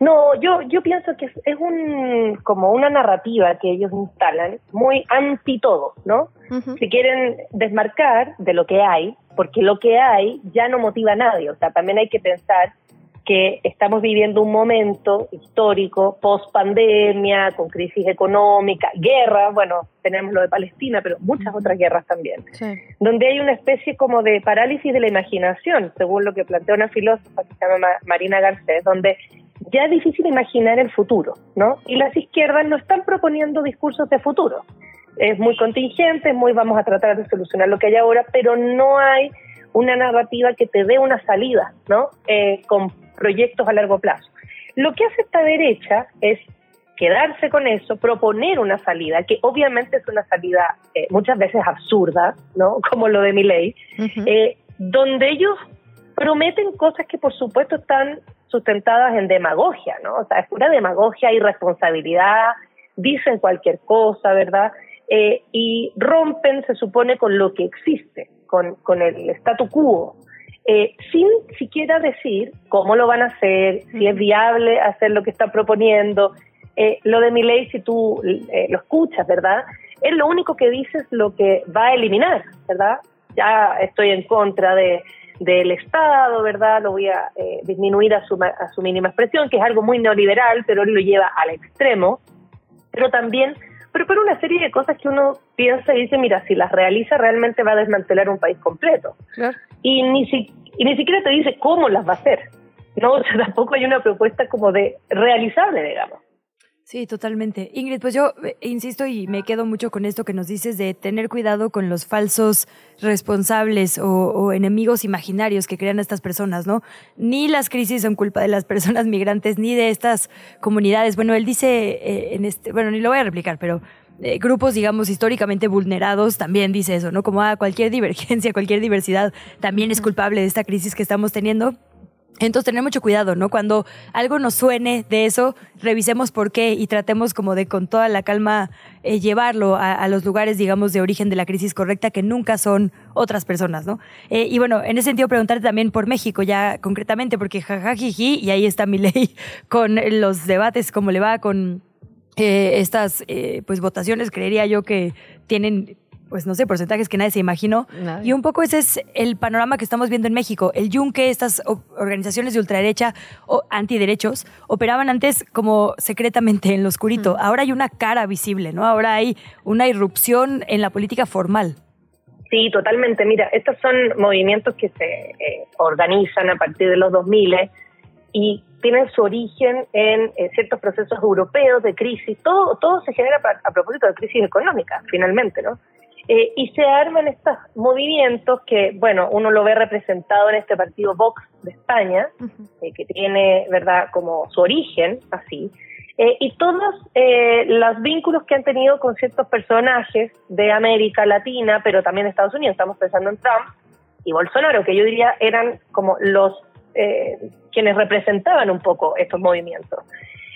No, yo, yo pienso que es, un como una narrativa que ellos instalan muy anti todo, ¿no? Si quieren desmarcar de lo que hay, porque lo que hay ya no motiva a nadie, o sea, también hay que pensar que estamos viviendo un momento histórico, post pandemia, con crisis económica, guerra, bueno, tenemos lo de Palestina, pero muchas otras guerras también, donde hay una especie como de parálisis de la imaginación, según lo que plantea una filósofa que se llama Marina Garcés, donde ya es difícil imaginar el futuro, ¿no? Y las izquierdas no están proponiendo discursos de futuro. Es muy contingente, muy vamos a tratar de solucionar lo que hay ahora, pero no hay una narrativa que te dé una salida, ¿no? Eh, con proyectos a largo plazo. Lo que hace esta derecha es quedarse con eso, proponer una salida, que obviamente es una salida eh, muchas veces absurda, ¿no? Como lo de mi ley, eh, donde ellos prometen cosas que por supuesto están sustentadas en demagogia, ¿no? O sea, es pura demagogia, irresponsabilidad, dicen cualquier cosa, ¿verdad? Eh, y rompen, se supone, con lo que existe, con, con el statu quo. Eh, sin siquiera decir cómo lo van a hacer, si es viable hacer lo que están proponiendo. Eh, lo de mi ley, si tú eh, lo escuchas, ¿verdad? Es lo único que dice es lo que va a eliminar, ¿verdad? Ya estoy en contra de, del Estado, ¿verdad? Lo voy a disminuir a su, a su mínima expresión, que es algo muy neoliberal, pero él lo lleva al extremo. Pero también pero por una serie de cosas que uno piensa y dice, mira, si las realiza realmente va a desmantelar un país completo. Y, ni si, y ni siquiera te dice cómo las va a hacer. No, o sea, tampoco hay una propuesta como de realizable, digamos. Sí, totalmente. Ingrid, pues yo eh, insisto y me quedo mucho con esto que nos dices de tener cuidado con los falsos responsables o, enemigos imaginarios que crean estas personas, ¿no? Ni las crisis son culpa de las personas migrantes ni de estas comunidades. Bueno, él dice eh, en este, bueno, ni lo voy a replicar, pero eh, grupos, digamos, históricamente vulnerados también dice eso, ¿no? Como a ah, cualquier divergencia, cualquier diversidad también es culpable de esta crisis que estamos teniendo. Entonces, tener mucho cuidado, ¿no? Cuando algo nos suene de eso, revisemos por qué y tratemos como de con toda la calma eh, llevarlo a, los lugares, digamos, de origen de la crisis correcta, que nunca son otras personas, ¿no? Eh, y bueno, en ese sentido, preguntarte también por México, ya concretamente, porque jajajiji, y ahí está mi ley con los debates, cómo le va con eh, estas pues votaciones, creería yo que tienen pues no sé, porcentajes que nadie se imaginó. Y un poco ese es el panorama que estamos viendo en México. El Yunque, estas organizaciones de ultraderecha o antiderechos, operaban antes como secretamente en lo oscurito. Ahora hay una cara visible, ¿no? Ahora hay una irrupción en la política formal. Sí, totalmente. Mira, estos son movimientos que se eh, organizan a partir de los 2000 y tienen su origen en, ciertos procesos europeos de crisis. Todo, todo se genera a propósito de crisis económica, finalmente, ¿no? Eh, y se arman estos movimientos que, bueno, uno lo ve representado en este partido Vox de España, eh, que tiene, ¿verdad?, como su origen así, eh, y todos los vínculos que han tenido con ciertos personajes de América Latina, pero también de Estados Unidos, estamos pensando en Trump y Bolsonaro, que yo diría eran como los quienes representaban un poco estos movimientos.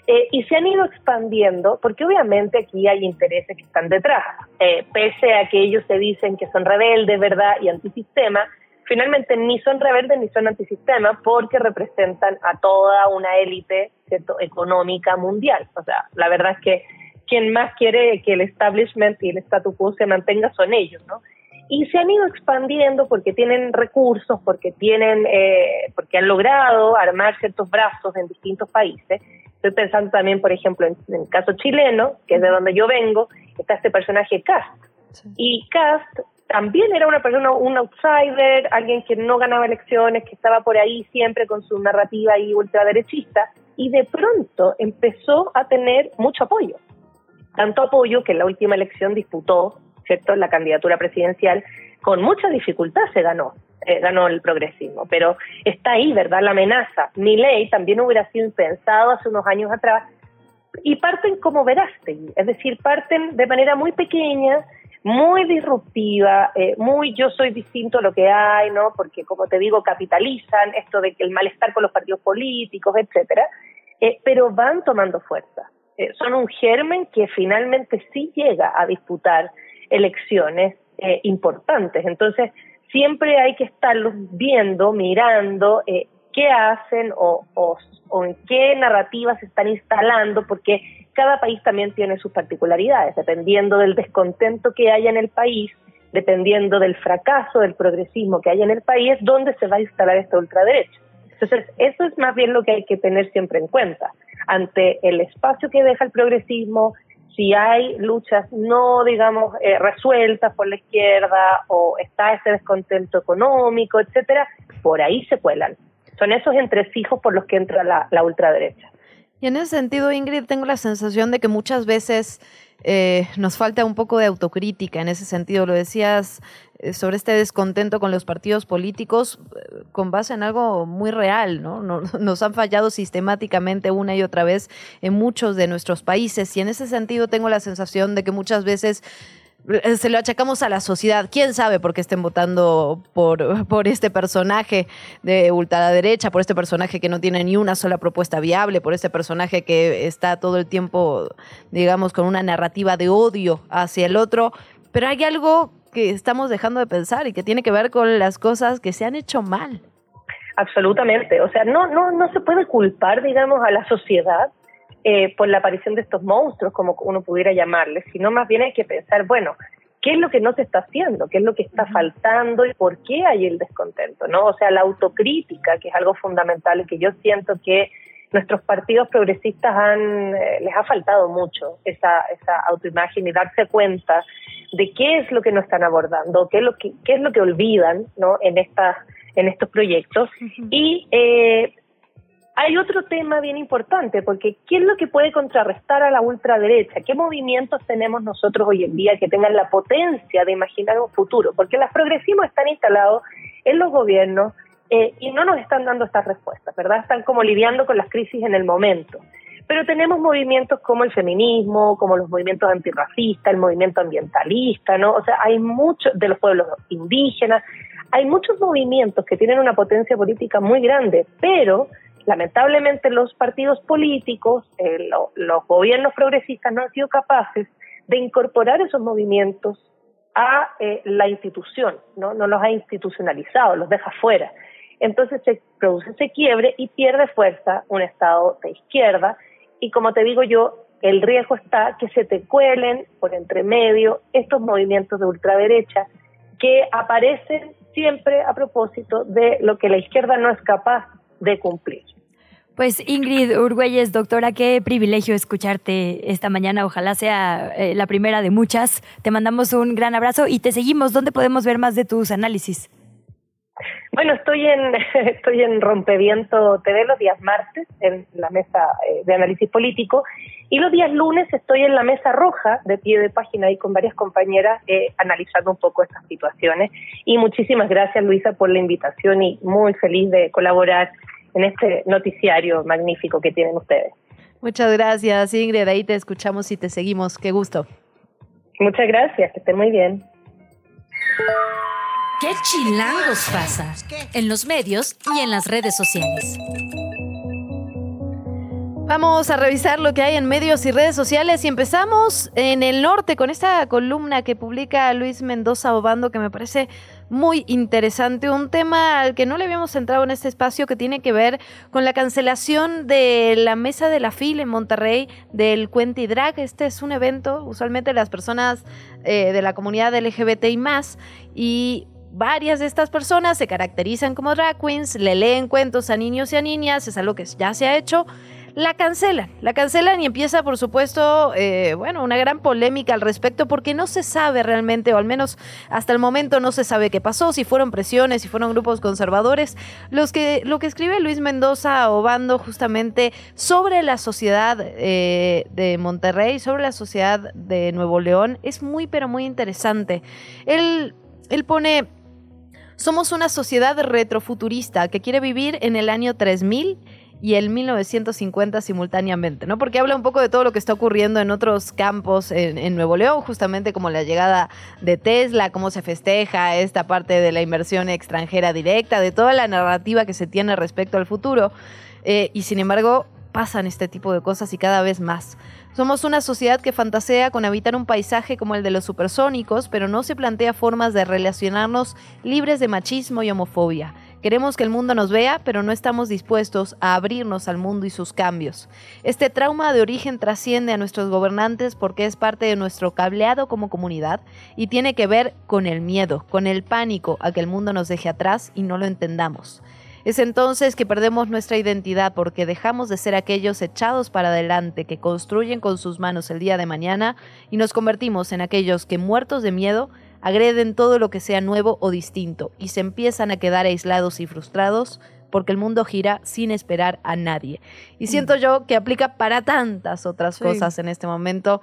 Eh, y se han ido expandiendo porque obviamente aquí hay intereses que están detrás. Eh, pese a que ellos se dicen que son rebeldes, ¿verdad? Y antisistema, finalmente ni son rebeldes ni son antisistema porque representan a toda una élite económica mundial. O sea, la verdad es que quien más quiere que el establishment y el statu quo se mantenga son ellos, ¿no? y se han ido expandiendo porque tienen recursos, porque tienen, eh, porque han logrado armar ciertos brazos en distintos países Estoy pensando también, por ejemplo, en, el caso chileno, que es de donde yo vengo, está este personaje Cast. Y Cast también era una persona, un outsider, alguien que no ganaba elecciones, que estaba por ahí siempre con su narrativa y ultraderechista, y de pronto empezó a tener mucho apoyo. Tanto apoyo que en la última elección disputó, ¿cierto?, la candidatura presidencial, con mucha dificultad se ganó. Eh, ganó el progresismo. Pero está ahí, ¿verdad? La amenaza. Mi ley también hubiera sido impensado hace unos años atrás. Y parten como Verástegui, es decir, parten de manera muy pequeña, muy disruptiva, eh, muy yo soy distinto a lo que hay, ¿no? Porque, como te digo, capitalizan esto de que el malestar con los partidos políticos, etcétera, eh, pero van tomando fuerza. son un germen que finalmente sí llega a disputar elecciones importantes. Entonces, siempre hay que estarlos viendo, mirando eh, qué hacen o, en qué narrativas se están instalando, porque cada país también tiene sus particularidades, dependiendo del descontento que haya en el país, dependiendo del fracaso del progresismo que haya en el país, dónde se va a instalar esta ultraderecha. Entonces, eso es más bien lo que hay que tener siempre en cuenta. Ante el espacio que deja el progresismo, si hay luchas no, digamos, eh, resueltas por la izquierda o está ese descontento económico, etcétera, por ahí se cuelan. Son esos entresijos por los que entra la, la ultraderecha. Y en ese sentido, Ingrid, tengo la sensación de que muchas veces eh, nos falta un poco de autocrítica en ese sentido. Lo decías eh, sobre este descontento con los partidos políticos eh, con base en algo muy real, ¿no? Nos han fallado sistemáticamente una y otra vez en muchos de nuestros países y en ese sentido tengo la sensación de que muchas veces se lo achacamos a la sociedad. ¿Quién sabe por qué estén votando por, por este personaje de ultraderecha, por este personaje que no tiene ni una sola propuesta viable, por este personaje que está todo el tiempo, digamos, con una narrativa de odio hacia el otro? Pero hay algo que estamos dejando de pensar y que tiene que ver con las cosas que se han hecho mal. Absolutamente. O sea, no, no, no se puede culpar, digamos, a la sociedad eh, por la aparición de estos monstruos, como uno pudiera llamarles, sino más bien hay que pensar, bueno, ¿qué es lo que no se está haciendo? ¿Qué es lo que está faltando y por qué hay el descontento? ¿no? O sea, la autocrítica, que es algo fundamental y que yo siento que nuestros partidos progresistas han, eh, les ha faltado mucho esa, esa autoimagen y darse cuenta de qué es lo que no están abordando, qué es lo que, qué es lo que olvidan ¿no? en, estas en estos proyectos. Y eh, hay otro tema bien importante, porque ¿qué es lo que puede contrarrestar a la ultraderecha? ¿Qué movimientos tenemos nosotros hoy en día que tengan la potencia de imaginar un futuro? Porque los progresivos están instalados en los gobiernos eh, y no nos están dando estas respuestas, ¿verdad? Están como lidiando con las crisis en el momento. Pero tenemos movimientos como el feminismo, como los movimientos antirracistas, el movimiento ambientalista, ¿no? O sea, hay muchos de los pueblos indígenas, hay muchos movimientos que tienen una potencia política muy grande, pero lamentablemente los partidos políticos, eh, los gobiernos progresistas no han sido capaces de incorporar esos movimientos a eh, la institución, ¿no? no los ha institucionalizado, los deja fuera. Entonces se produce ese quiebre y pierde fuerza un Estado de izquierda y como te digo yo, el riesgo está que se te cuelen por entre medio estos movimientos de ultraderecha que aparecen siempre a propósito de lo que la izquierda no es capaz de cumplir. Pues Ingrid Urgüelles, doctora, qué privilegio escucharte esta mañana. Ojalá sea eh, la primera de muchas. Te mandamos un gran abrazo y te seguimos. ¿Dónde podemos ver más de tus análisis? Bueno, estoy en estoy en Rompeviento TV los días martes en la mesa eh, de análisis político y los días lunes estoy en la mesa roja de pie de página ahí con varias compañeras eh, analizando un poco estas situaciones. Y muchísimas gracias Luisa por la invitación y muy feliz de colaborar en este noticiario magnífico que tienen ustedes. Muchas gracias, Ingrid. Ahí te escuchamos y te seguimos. Qué gusto. Muchas gracias, que estén muy bien. ¿Qué chilangos pasa? En los medios y en las redes sociales. Vamos a revisar lo que hay en medios y redes sociales y empezamos en el norte con esta columna que publica Luis Mendoza Obando que me parece muy interesante, un tema al que no le habíamos entrado en este espacio que tiene que ver con la cancelación de la mesa de la FIL en Monterrey del Cuenti Drag. Este es un evento, usualmente las personas eh, de la comunidad LGBT y más, y varias de estas personas se caracterizan como drag queens, le leen cuentos a niños y a niñas, es algo que ya se ha hecho la cancelan, la cancelan y empieza, por supuesto, eh, bueno, una gran polémica al respecto porque no se sabe realmente, o al menos hasta el momento no se sabe qué pasó, si fueron presiones, si fueron grupos conservadores. Los que, lo que escribe Luis Mendoza Obando justamente sobre la sociedad eh, de Monterrey, sobre la sociedad de Nuevo León, es muy, pero muy interesante. Él, él pone... Somos una sociedad retrofuturista que quiere vivir en el año 3000 y el 1950 simultáneamente, ¿no? Porque habla un poco de todo lo que está ocurriendo en otros campos en, Nuevo León, justamente como la llegada de Tesla, cómo se festeja esta parte de la inversión extranjera directa, de toda la narrativa que se tiene respecto al futuro. Eh, y sin embargo, pasan este tipo de cosas y cada vez más. Somos una sociedad que fantasea con habitar un paisaje como el de los supersónicos, pero no se plantea formas de relacionarnos libres de machismo y homofobia. Queremos que el mundo nos vea, pero no estamos dispuestos a abrirnos al mundo y sus cambios. Este trauma de origen trasciende a nuestros gobernantes porque es parte de nuestro cableado como comunidad y tiene que ver con el miedo, con el pánico a que el mundo nos deje atrás y no lo entendamos. Es entonces que perdemos nuestra identidad porque dejamos de ser aquellos echados para adelante que construyen con sus manos el día de mañana y nos convertimos en aquellos que muertos de miedo agreden todo lo que sea nuevo o distinto y se empiezan a quedar aislados y frustrados porque el mundo gira sin esperar a nadie. Y siento yo que aplica para tantas otras cosas en este momento.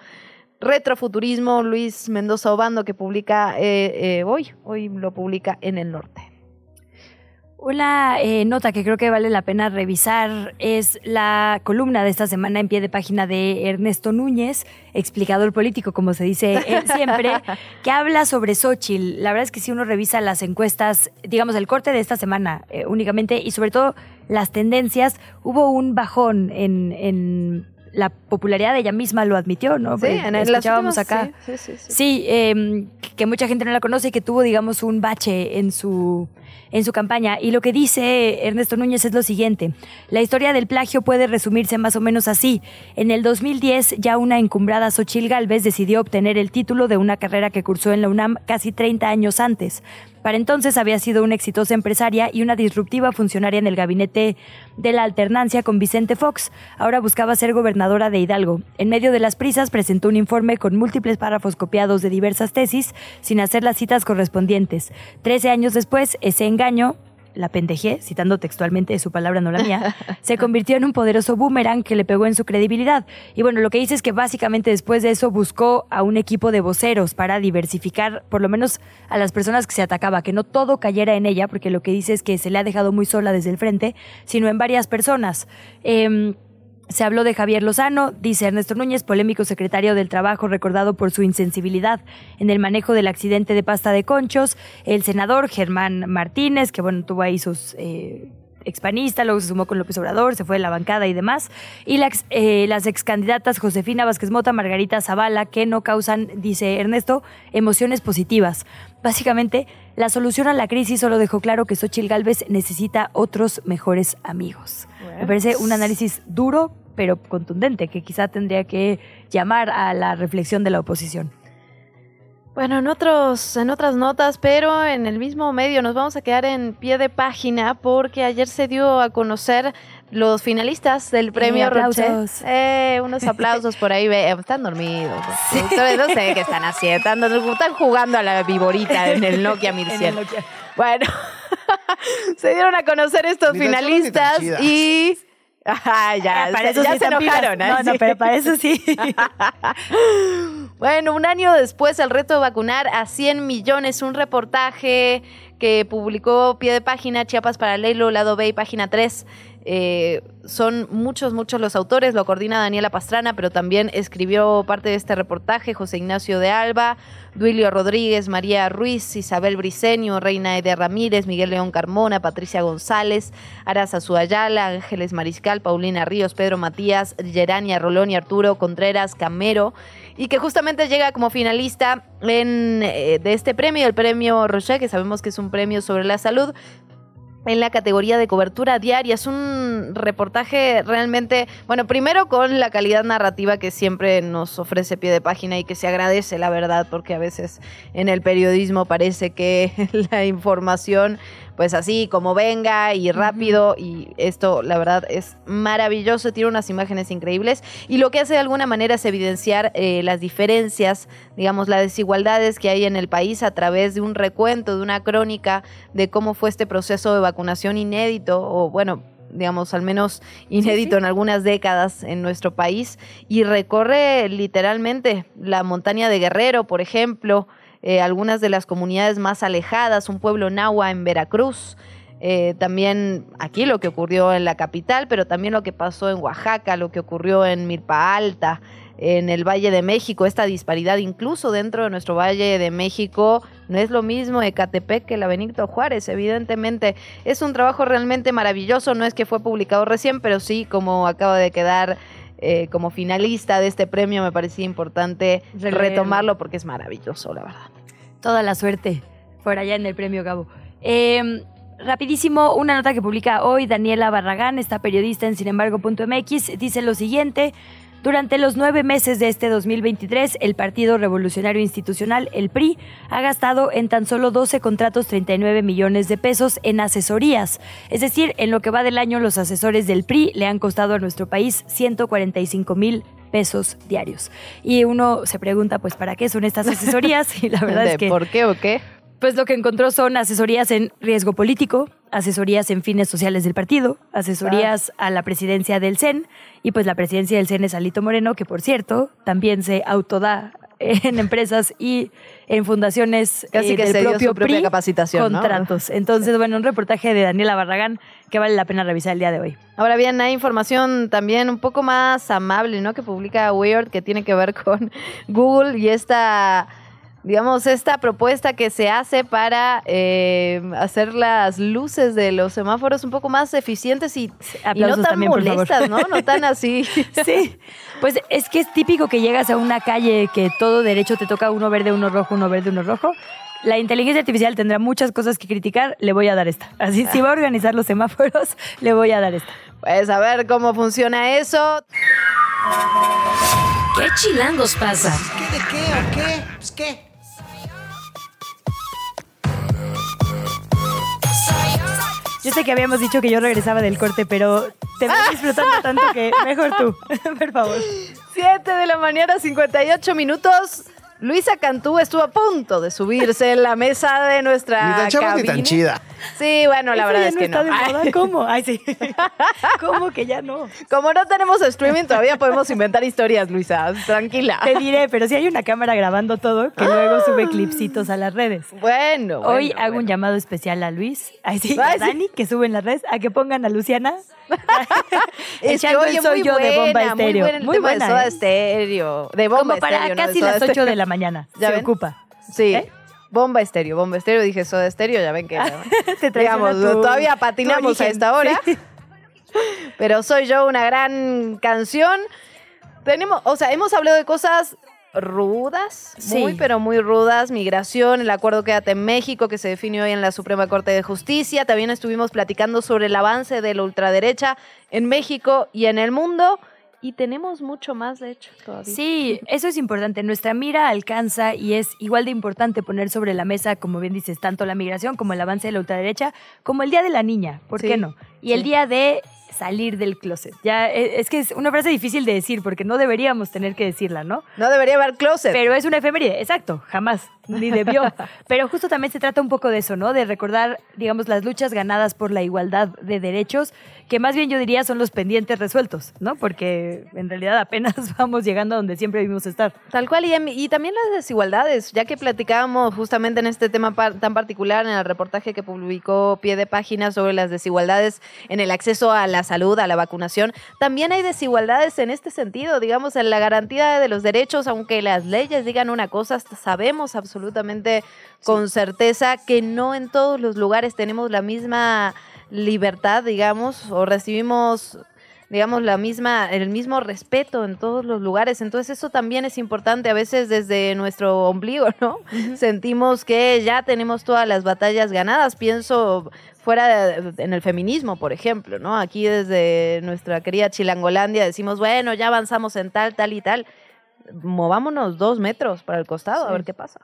Retrofuturismo, Luis Mendoza Obando, que publica eh, eh, hoy, hoy lo publica en el norte. Una eh, nota que creo que vale la pena revisar es la columna de esta semana en pie de página de Ernesto Núñez, explicador político, como se dice siempre, que habla sobre Xochitl. La verdad es que si uno revisa las encuestas, digamos, el corte de esta semana eh, únicamente, y sobre todo las tendencias, hubo un bajón en, la popularidad de ella misma lo admitió, ¿no? Sí, en escuchábamos acá. Sí, sí, sí, sí em, que mucha gente no la conoce y que tuvo, digamos, un bache en su en su campaña. Y lo que dice Ernesto Núñez es lo siguiente. La historia del plagio puede resumirse más o menos así. En el 2010, ya una encumbrada Xochil Gálvez decidió obtener el título de una carrera que cursó en la UNAM casi 30 años antes. Para entonces había sido una exitosa empresaria y una disruptiva funcionaria en el gabinete de la alternancia con Vicente Fox. Ahora buscaba ser gobernadora de Hidalgo. En medio de las prisas presentó un informe con múltiples párrafos copiados de diversas tesis sin hacer las citas correspondientes. Trece años después, ese engaño la pendejé, citando textualmente su palabra, no la mía, se convirtió en un poderoso boomerang que le pegó en su credibilidad. Y bueno, lo que dice es que básicamente después de eso buscó a un equipo de voceros para diversificar por lo menos a las personas que se atacaba, que no todo cayera en ella, porque lo que dice es que se le ha dejado muy sola desde el frente, sino en varias personas. Eh, se habló de Javier Lozano, dice Ernesto Núñez, polémico secretario del Trabajo, recordado por su insensibilidad en el manejo del accidente de pasta de conchos. El senador Germán Martínez, que bueno, tuvo ahí sus eh, expanista, luego se sumó con López Obrador, se fue de la bancada y demás. Y eh, las ex candidatas Josefina Vázquez Mota, Margarita Zavala, que no causan, dice Ernesto, emociones positivas. Básicamente, la solución a la crisis solo dejó claro que Xochitl Gálvez necesita otros mejores amigos. Me parece un análisis duro, pero contundente, que quizá tendría que llamar a la reflexión de la oposición. Bueno, en, otros, en otras notas, pero en el mismo medio nos vamos a quedar en pie de página porque ayer se dio a conocer los finalistas del premio aplausos. Eh, unos aplausos por ahí. Están dormidos. No sé qué están haciendo. Están, jugando a la viborita en el Nokia 1100. Bueno, se dieron a conocer estos finalistas y Ah, ya, para eso ya sí se enojaron. ¿eh? No, no, pero para eso sí. bueno, un año después, el reto de vacunar a 100 millones, un reportaje que publicó pie de página Chiapas Paralelo, lado B y página 3. Eh, son muchos, muchos los autores, lo coordina Daniela Pastrana, pero también escribió parte de este reportaje José Ignacio de Alba, Duilio Rodríguez, María Ruiz, Isabel Briceño, Reina Ede Ramírez, Miguel León Carmona, Patricia González, Arasa Ayala, Ángeles Mariscal, Paulina Ríos, Pedro Matías, Gerania Rolón y Arturo Contreras Camero, y que justamente llega como finalista en, eh, de este premio, el premio Rocher, que sabemos que es un premio sobre la salud, en la categoría de cobertura diaria. Es un reportaje realmente, bueno, primero con la calidad narrativa que siempre nos ofrece pie de página y que se agradece, la verdad, porque a veces en el periodismo parece que la información pues así como venga y rápido. Y esto la verdad es maravilloso, tiene unas imágenes increíbles. Y lo que hace de alguna manera es evidenciar eh, las diferencias, digamos, las desigualdades que hay en el país a través de un recuento, de una crónica de cómo fue este proceso de vacunación inédito o bueno, digamos, al menos inédito en algunas décadas en nuestro país, y recorre literalmente la montaña de Guerrero, por ejemplo, eh, algunas de las comunidades más alejadas, un pueblo nahua en Veracruz, eh, también aquí lo que ocurrió en la capital, pero también lo que pasó en Oaxaca, lo que ocurrió en Milpa Alta, en el Valle de México, esta disparidad incluso dentro de nuestro Valle de México no es lo mismo Ecatepec que la Benito Juárez, evidentemente es un trabajo realmente maravilloso, no es que fue publicado recién, pero sí como acaba de quedar eh, como finalista de este premio, me parecía importante retomarlo porque es maravilloso, la verdad. Toda la suerte por allá en el premio Gabo. Em, rapidísimo, una nota que publica hoy Daniela Barragán, esta periodista en sinembargo.mx, dice lo siguiente. Durante los nueve meses de este 2023, el Partido Revolucionario Institucional, el PRI, ha gastado en tan solo 12 contratos 39 millones de pesos en asesorías. Es decir, en lo que va del año, los asesores del PRI le han costado a nuestro país 145 mil pesos diarios. Y uno se pregunta, pues, ¿para qué son estas asesorías? Y la verdad es que... ¿Por qué o qué? Pues lo que encontró son asesorías en riesgo político, asesorías en fines sociales del partido, asesorías a la presidencia del CEN, y pues la presidencia del CEN es Alito Moreno, que por cierto también se autoda en empresas y en fundaciones Casi eh, que del se dio propio su propia PRI, capacitación, ¿no? contratos. Entonces, bueno, un reportaje de Daniela Barragán que vale la pena revisar el día de hoy. Ahora bien, hay información también un poco más amable, ¿no? Que publica Weird, que tiene que ver con Google y esta digamos, esta propuesta que se hace para eh, hacer las luces de los semáforos un poco más eficientes y, y no tan también, molestas, ¿no? No tan así. Sí, pues es que es típico que llegas a una calle que todo derecho te toca uno verde, uno rojo, uno verde, uno rojo. La inteligencia artificial tendrá muchas cosas que criticar, le voy a dar esta. Así, si va a organizar los semáforos, le voy a dar esta. Pues a ver cómo funciona eso. ¿Qué chilangos pasa? ¿Qué de qué o qué? Pues qué. Yo sé que habíamos dicho que yo regresaba del corte, pero te voy disfrutando tanto que mejor tú, por favor. 7 de la mañana, 58 minutos. Luisa Cantú estuvo a punto de subirse en la mesa de nuestra Ni tan chava ni tan chida. Sí, bueno, la Eso verdad ya es no que está no. de moda. ¿Cómo? Ay, sí. ¿Cómo que ya no? Como no tenemos streaming, todavía podemos inventar historias, Luisa. Tranquila. Te diré, pero si hay una cámara grabando todo que luego sube clipsitos a las redes. Bueno, Hoy bueno, hago un bueno. llamado especial a Luis, ay, sí, Ay, a sí. Dani, que sube en las redes, a que pongan a Luciana. Es que, oye, soy muy yo de Bomba buena, Muy Estéreo. buena Muy buena, de Soda ¿eh? Estéreo. De Bomba Como para Estéreo, no de casi las 8 Estéreo. de la mañana. ¿Ya se ven? ocupa. Sí. ¿Eh? Bomba estéreo, bomba estéreo, dije soda estéreo, ya ven que Te traiciona digamos, tu- todavía patinamos a esta hora. Sí. Pero soy yo una gran canción. Tenemos, o sea, hemos hablado de cosas rudas, muy Sí. pero muy rudas, migración, el acuerdo Quédate en México que se define hoy en la Suprema Corte de Justicia. También estuvimos platicando sobre el avance de la ultraderecha en México y en el mundo. Y tenemos mucho más, de hecho, todavía. Sí, eso es importante. Nuestra mira alcanza y es igual de importante poner sobre la mesa, como bien dices, tanto la migración como el avance de la ultraderecha, como el Día de la Niña, ¿por qué no? Y el Día de salir del closet. Ya e, es que es una frase difícil de decir porque no deberíamos tener que decirla, ¿no? No debería haber closet. Pero es una efeméride, exacto, jamás, ni debió. Pero justo también se trata un poco de eso, ¿no? De recordar, digamos, las luchas ganadas por la igualdad de derechos, que más bien yo diría son los pendientes resueltos, ¿no? Porque en realidad apenas vamos llegando a donde siempre vivimos estar. Tal cual, y, y también las desigualdades, ya que platicábamos justamente en este tema tan particular en el reportaje que publicó Pie de Página sobre las desigualdades en el acceso a la salud, a la vacunación, también hay desigualdades en este sentido, digamos, en la garantía de los derechos, aunque las leyes digan una cosa, sabemos absolutamente con certeza que no en todos los lugares tenemos la misma libertad, digamos, o recibimos digamos, la misma, el mismo respeto en todos los lugares. Entonces eso también es importante a veces desde nuestro ombligo, ¿no? Sentimos que ya tenemos todas las batallas ganadas. Pienso fuera en el feminismo, por ejemplo, ¿no? Aquí desde nuestra querida Chilangolandia decimos, bueno, ya avanzamos en tal, tal y tal. Movámonos dos metros para el costado, a ver qué pasa.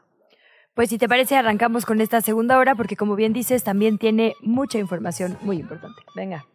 Pues si te parece, arrancamos con esta segunda hora porque como bien dices, también tiene mucha información muy importante. Venga.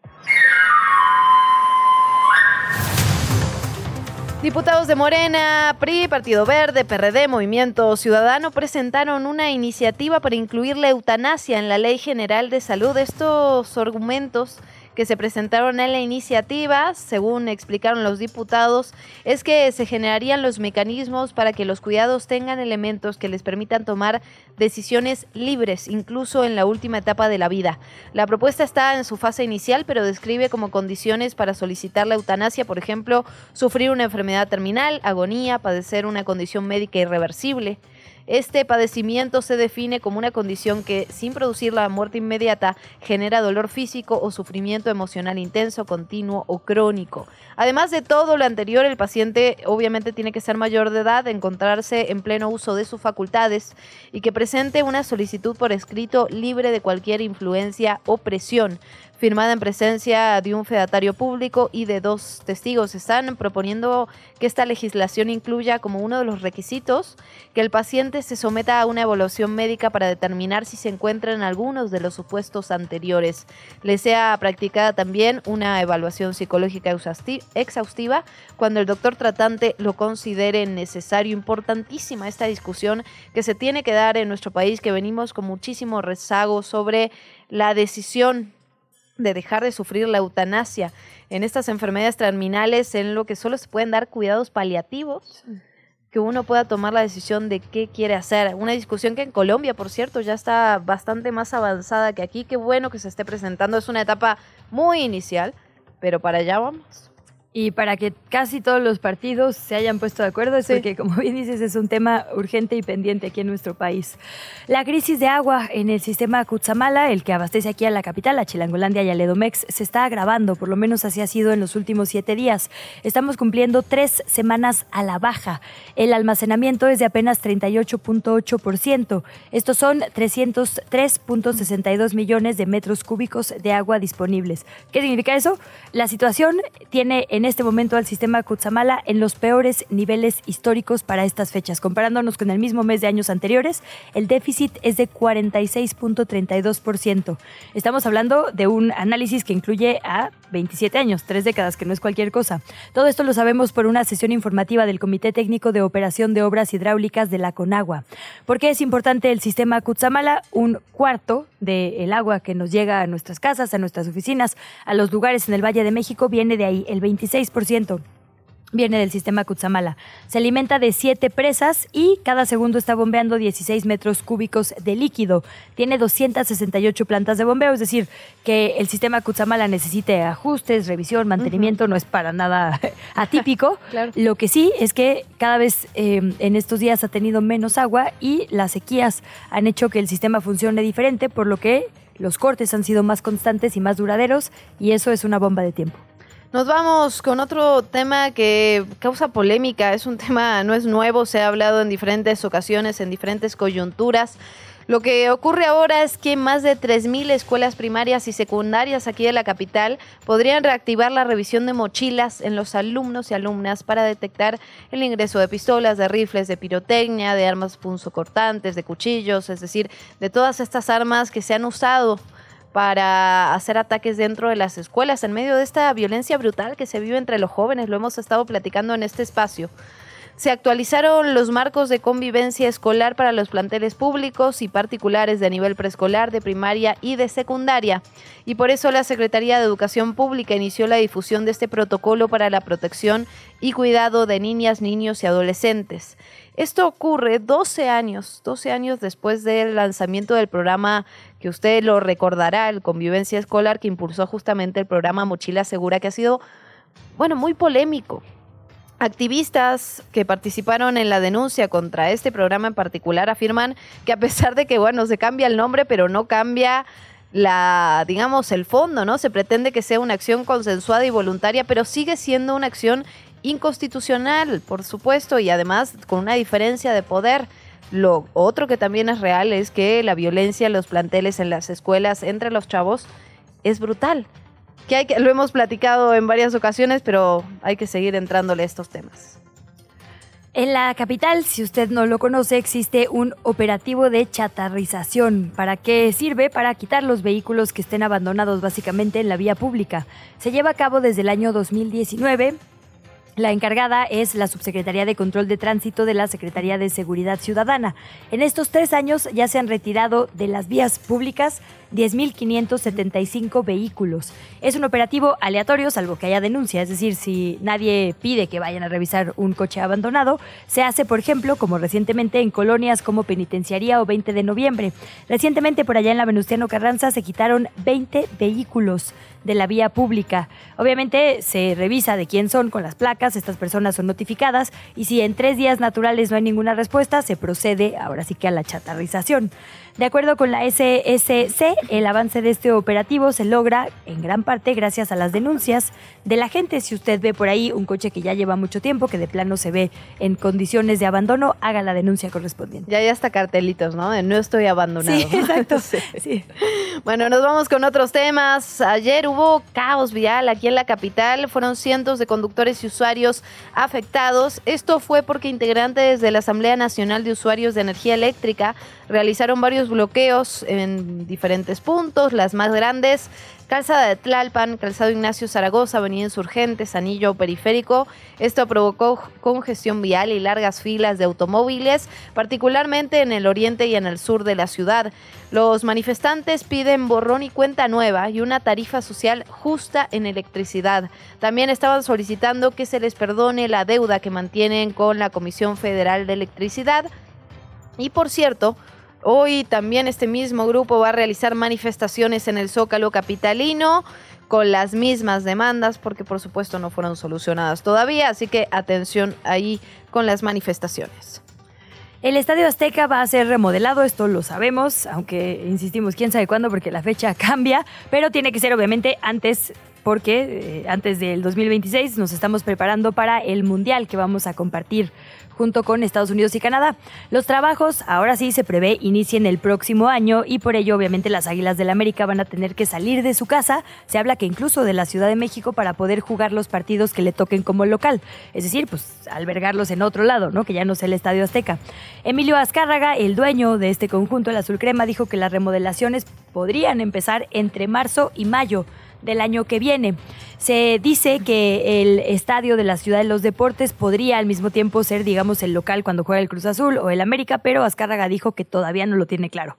Diputados de Morena, PRI, Partido Verde, PRD, Movimiento Ciudadano presentaron una iniciativa para incluir la eutanasia en la Ley General de Salud. Estos argumentos que se presentaron en la iniciativa, según explicaron los diputados, es que se generarían los mecanismos para que los cuidados tengan elementos que les permitan tomar decisiones libres, incluso en la última etapa de la vida. La propuesta está en su fase inicial, pero describe como condiciones para solicitar la eutanasia, por ejemplo, sufrir una enfermedad terminal, agonía, padecer una condición médica irreversible. Este padecimiento se define como una condición que, sin producir la muerte inmediata, genera dolor físico o sufrimiento emocional intenso, continuo o crónico. Además de todo lo anterior, el paciente obviamente tiene que ser mayor de edad, encontrarse en pleno uso de sus facultades y que presente una solicitud por escrito libre de cualquier influencia o presión firmada en presencia de un fedatario público y de dos testigos. Están proponiendo que esta legislación incluya como uno de los requisitos que el paciente se someta a una evaluación médica para determinar si se encuentra en algunos de los supuestos anteriores. Le sea practicada también una evaluación psicológica exhaustiva cuando el doctor tratante lo considere necesario. Importantísima esta discusión que se tiene que dar en nuestro país, que venimos con muchísimo rezago sobre la decisión de dejar de sufrir la eutanasia en estas enfermedades terminales en lo que solo se pueden dar cuidados paliativos, que uno pueda tomar la decisión de qué quiere hacer. Una discusión que en Colombia, por cierto, ya está bastante más avanzada que aquí. Qué bueno que se esté presentando. Es una etapa muy inicial, pero para allá vamos y para que casi todos los partidos se hayan puesto de acuerdo, es porque, como bien dices, es un tema urgente y pendiente aquí en nuestro país. La crisis de agua en el sistema Cutzamala, el que abastece aquí a la capital, a Chilangolandia y a Ledomex, se está agravando, por lo menos así ha sido en los últimos siete días. Estamos cumpliendo tres semanas a la baja. El almacenamiento es de apenas 38.8%. Estos son 303.62 millones de metros cúbicos de agua disponibles. ¿Qué significa eso? La situación tiene en en este momento al sistema Cutzamala en los peores niveles históricos para estas fechas. Comparándonos con el mismo mes de años anteriores, el déficit es de 46.32%. Estamos hablando de un análisis que incluye a 27 años, tres décadas, que no es cualquier cosa. Todo esto lo sabemos por una sesión informativa del Comité Técnico de Operación de Obras Hidráulicas de la Conagua. ¿Por qué es importante el sistema Cutzamala? Un cuarto del agua que nos llega a nuestras casas, a nuestras oficinas, a los lugares en el Valle de México viene de ahí. El 25 6% viene del sistema Cutzamala. Se alimenta de siete presas y cada segundo está bombeando 16 metros cúbicos de líquido. Tiene 268 plantas de bombeo, es decir, que el sistema Cutzamala necesite ajustes, revisión, mantenimiento, no es para nada atípico. Lo que sí es que cada vez eh, en estos días ha tenido menos agua y las sequías han hecho que el sistema funcione diferente, por lo que los cortes han sido más constantes y más duraderos y eso es una bomba de tiempo. Nos vamos con otro tema que causa polémica. Es un tema, no es nuevo, se ha hablado en diferentes ocasiones, en diferentes coyunturas. Lo que ocurre ahora es que más de 3.000 escuelas primarias y secundarias aquí de la capital podrían reactivar la revisión de mochilas en los alumnos y alumnas para detectar el ingreso de pistolas, de rifles, de pirotecnia, de armas punzocortantes, de cuchillos, es decir, de todas estas armas que se han usado para hacer ataques dentro de las escuelas en medio de esta violencia brutal que se vive entre los jóvenes. Lo hemos estado platicando en este espacio. Se actualizaron los marcos de convivencia escolar para los planteles públicos y particulares de nivel preescolar, de primaria y de secundaria. Y por eso la Secretaría de Educación Pública inició la difusión de este protocolo para la protección y cuidado de niñas, niños y adolescentes. Esto ocurre 12 años, 12 años después del lanzamiento del programa que usted lo recordará, el Convivencia Escolar, que impulsó justamente el programa Mochila Segura, que ha sido, bueno, muy polémico. Activistas que participaron en la denuncia contra este programa en particular afirman que a pesar de que, bueno, se cambia el nombre, pero no cambia la, digamos, el fondo, ¿no? Se pretende que sea una acción consensuada y voluntaria, pero sigue siendo una acción inconstitucional, por supuesto, y además con una diferencia de poder. Lo otro que también es real es que la violencia en los planteles, en las escuelas, entre los chavos, es brutal. Que hay que, lo hemos platicado en varias ocasiones, pero hay que seguir entrándole a estos temas. En la capital, si usted no lo conoce, existe un operativo de chatarrización. ¿Para qué sirve? Para quitar los vehículos que estén abandonados básicamente en la vía pública. Se lleva a cabo desde el año 2019 la encargada es la Subsecretaría de Control de Tránsito de la Secretaría de Seguridad Ciudadana. En estos tres años ya se han retirado de las vías públicas 10.575 vehículos. Es un operativo aleatorio, salvo que haya denuncia, es decir, si nadie pide que vayan a revisar un coche abandonado, se hace, por ejemplo, como recientemente en colonias como Penitenciaría o 20 de noviembre. Recientemente por allá en la Venustiano Carranza se quitaron 20 vehículos de la vía pública. Obviamente se revisa de quién son con las placas, estas personas son notificadas y si en tres días naturales no hay ninguna respuesta, se procede ahora sí que a la chatarrización. De acuerdo con la SSC, el avance de este operativo se logra en gran parte gracias a las denuncias de la gente. Si usted ve por ahí un coche que ya lleva mucho tiempo, que de plano se ve en condiciones de abandono, haga la denuncia correspondiente. Ya hay hasta cartelitos, ¿no? De no estoy abandonado. Sí, exacto. sí. Bueno, nos vamos con otros temas. Ayer hubo caos vial aquí en la capital. Fueron cientos de conductores y usuarios afectados. Esto fue porque integrantes de la Asamblea Nacional de Usuarios de Energía Eléctrica realizaron varios bloqueos en diferentes puntos, las más grandes, Calzada de Tlalpan, Calzado Ignacio Zaragoza, Avenida Insurgentes, Anillo Periférico. Esto provocó congestión vial y largas filas de automóviles, particularmente en el oriente y en el sur de la ciudad. Los manifestantes piden borrón y cuenta nueva y una tarifa social justa en electricidad. También estaban solicitando que se les perdone la deuda que mantienen con la Comisión Federal de Electricidad. Y por cierto, Hoy también este mismo grupo va a realizar manifestaciones en el Zócalo Capitalino con las mismas demandas porque por supuesto no fueron solucionadas todavía, así que atención ahí con las manifestaciones. El Estadio Azteca va a ser remodelado, esto lo sabemos, aunque insistimos quién sabe cuándo porque la fecha cambia, pero tiene que ser obviamente antes porque eh, antes del 2026 nos estamos preparando para el Mundial que vamos a compartir junto con Estados Unidos y Canadá. Los trabajos ahora sí se prevé inicien el próximo año y por ello obviamente las Águilas del América van a tener que salir de su casa. Se habla que incluso de la Ciudad de México para poder jugar los partidos que le toquen como local. Es decir, pues albergarlos en otro lado, ¿no? Que ya no sea el Estadio Azteca. Emilio Azcárraga, el dueño de este conjunto, el Azul Crema, dijo que las remodelaciones podrían empezar entre marzo y mayo del año que viene. Se dice que el estadio de la Ciudad de los Deportes podría al mismo tiempo ser, digamos, el local cuando juega el Cruz Azul o el América, pero Azcárraga dijo que todavía no lo tiene claro.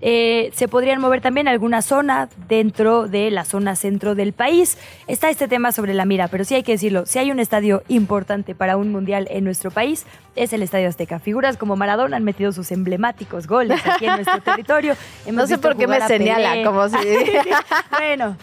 Eh, se podrían mover también alguna zona dentro de la zona centro del país. Está este tema sobre la mira, pero sí hay que decirlo, si hay un estadio importante para un mundial en nuestro país, es el Estadio Azteca. Figuras como Maradona han metido sus emblemáticos goles aquí en nuestro territorio. no sé por qué me señala, como si... bueno,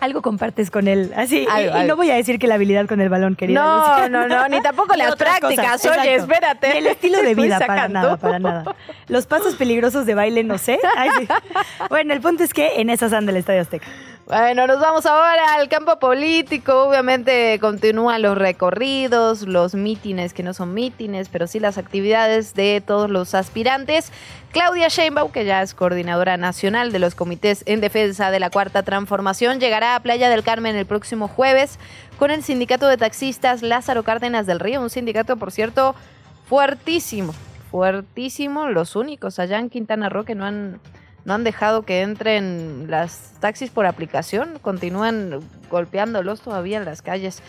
algo compartes con él, así. y, no voy a decir que la habilidad con el balón, querida. No, no, no, ni tampoco las prácticas. Oye, espérate. el estilo de vida, para nada, para nada. Los pasos peligrosos de baile, no sé. Bueno, el punto es que en esas anda el Estadio Azteca. Bueno, nos vamos ahora al campo político. Obviamente continúan los recorridos, los mítines que no son mítines, pero sí las actividades de todos los aspirantes. Claudia Sheinbaum, que ya es coordinadora nacional de los comités en defensa de la Cuarta Transformación, llegará a Playa del Carmen el próximo jueves con el sindicato de taxistas Lázaro Cárdenas del Río, un sindicato, por cierto, fuertísimo, fuertísimo, los únicos allá en Quintana Roo que no han no han dejado que entren las taxis por aplicación, continúan golpeándolos todavía en las calles.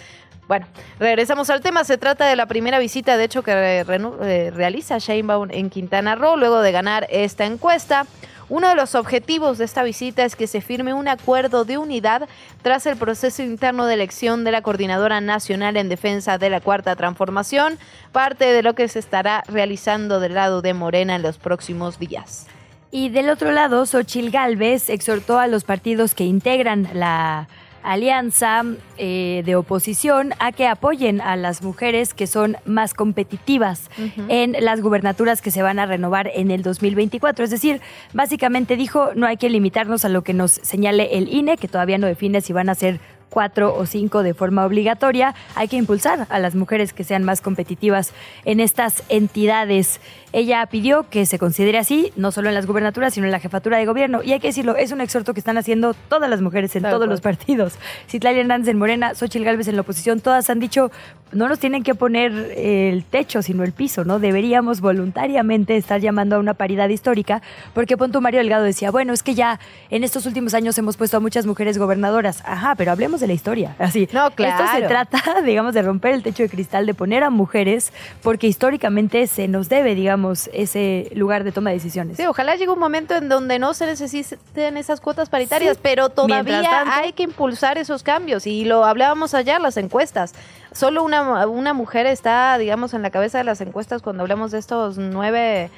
Bueno, regresamos al tema. Se trata de la primera visita, de hecho, que eh, realiza Sheinbaum en Quintana Roo luego de ganar esta encuesta. Uno de los objetivos de esta visita es que se firme un acuerdo de unidad tras el proceso interno de elección de la Coordinadora Nacional en Defensa de la Cuarta Transformación, parte de lo que se estará realizando del lado de Morena en los próximos días. Y del otro lado, Xochil Gálvez exhortó a los partidos que integran la alianza eh, de oposición a que apoyen a las mujeres que son más competitivas en las gubernaturas que se van a renovar en el 2024. Es decir, básicamente dijo, no hay que limitarnos a lo que nos señale el INE, que todavía no define si van a ser cuatro o cinco de forma obligatoria, hay que impulsar a las mujeres que sean más competitivas en estas entidades. Ella pidió que se considere así, no solo en las gubernaturas, sino en la jefatura de gobierno. Y hay que decirlo, es un exhorto que están haciendo todas las mujeres en todos los partidos. Citlali Hernández en Morena, Xochitl Gálvez en la oposición, todas han dicho, no nos tienen que poner el techo, sino el piso, ¿no? Deberíamos voluntariamente estar llamando a una paridad histórica, porque Ponto Mario Delgado decía, bueno, es que ya en estos últimos años hemos puesto a muchas mujeres gobernadoras. Ajá, pero hablemos de la historia. Así. No, claro. Esto se trata, digamos, de romper el techo de cristal, de poner a mujeres, porque históricamente se nos debe, digamos, ese lugar de toma de decisiones. Sí, ojalá llegue un momento en donde no se necesiten esas cuotas paritarias, pero todavía hay que impulsar esos cambios. Y lo hablábamos ayer, las encuestas. Solo una, una mujer está, digamos, en la cabeza de las encuestas cuando hablamos de estos nueve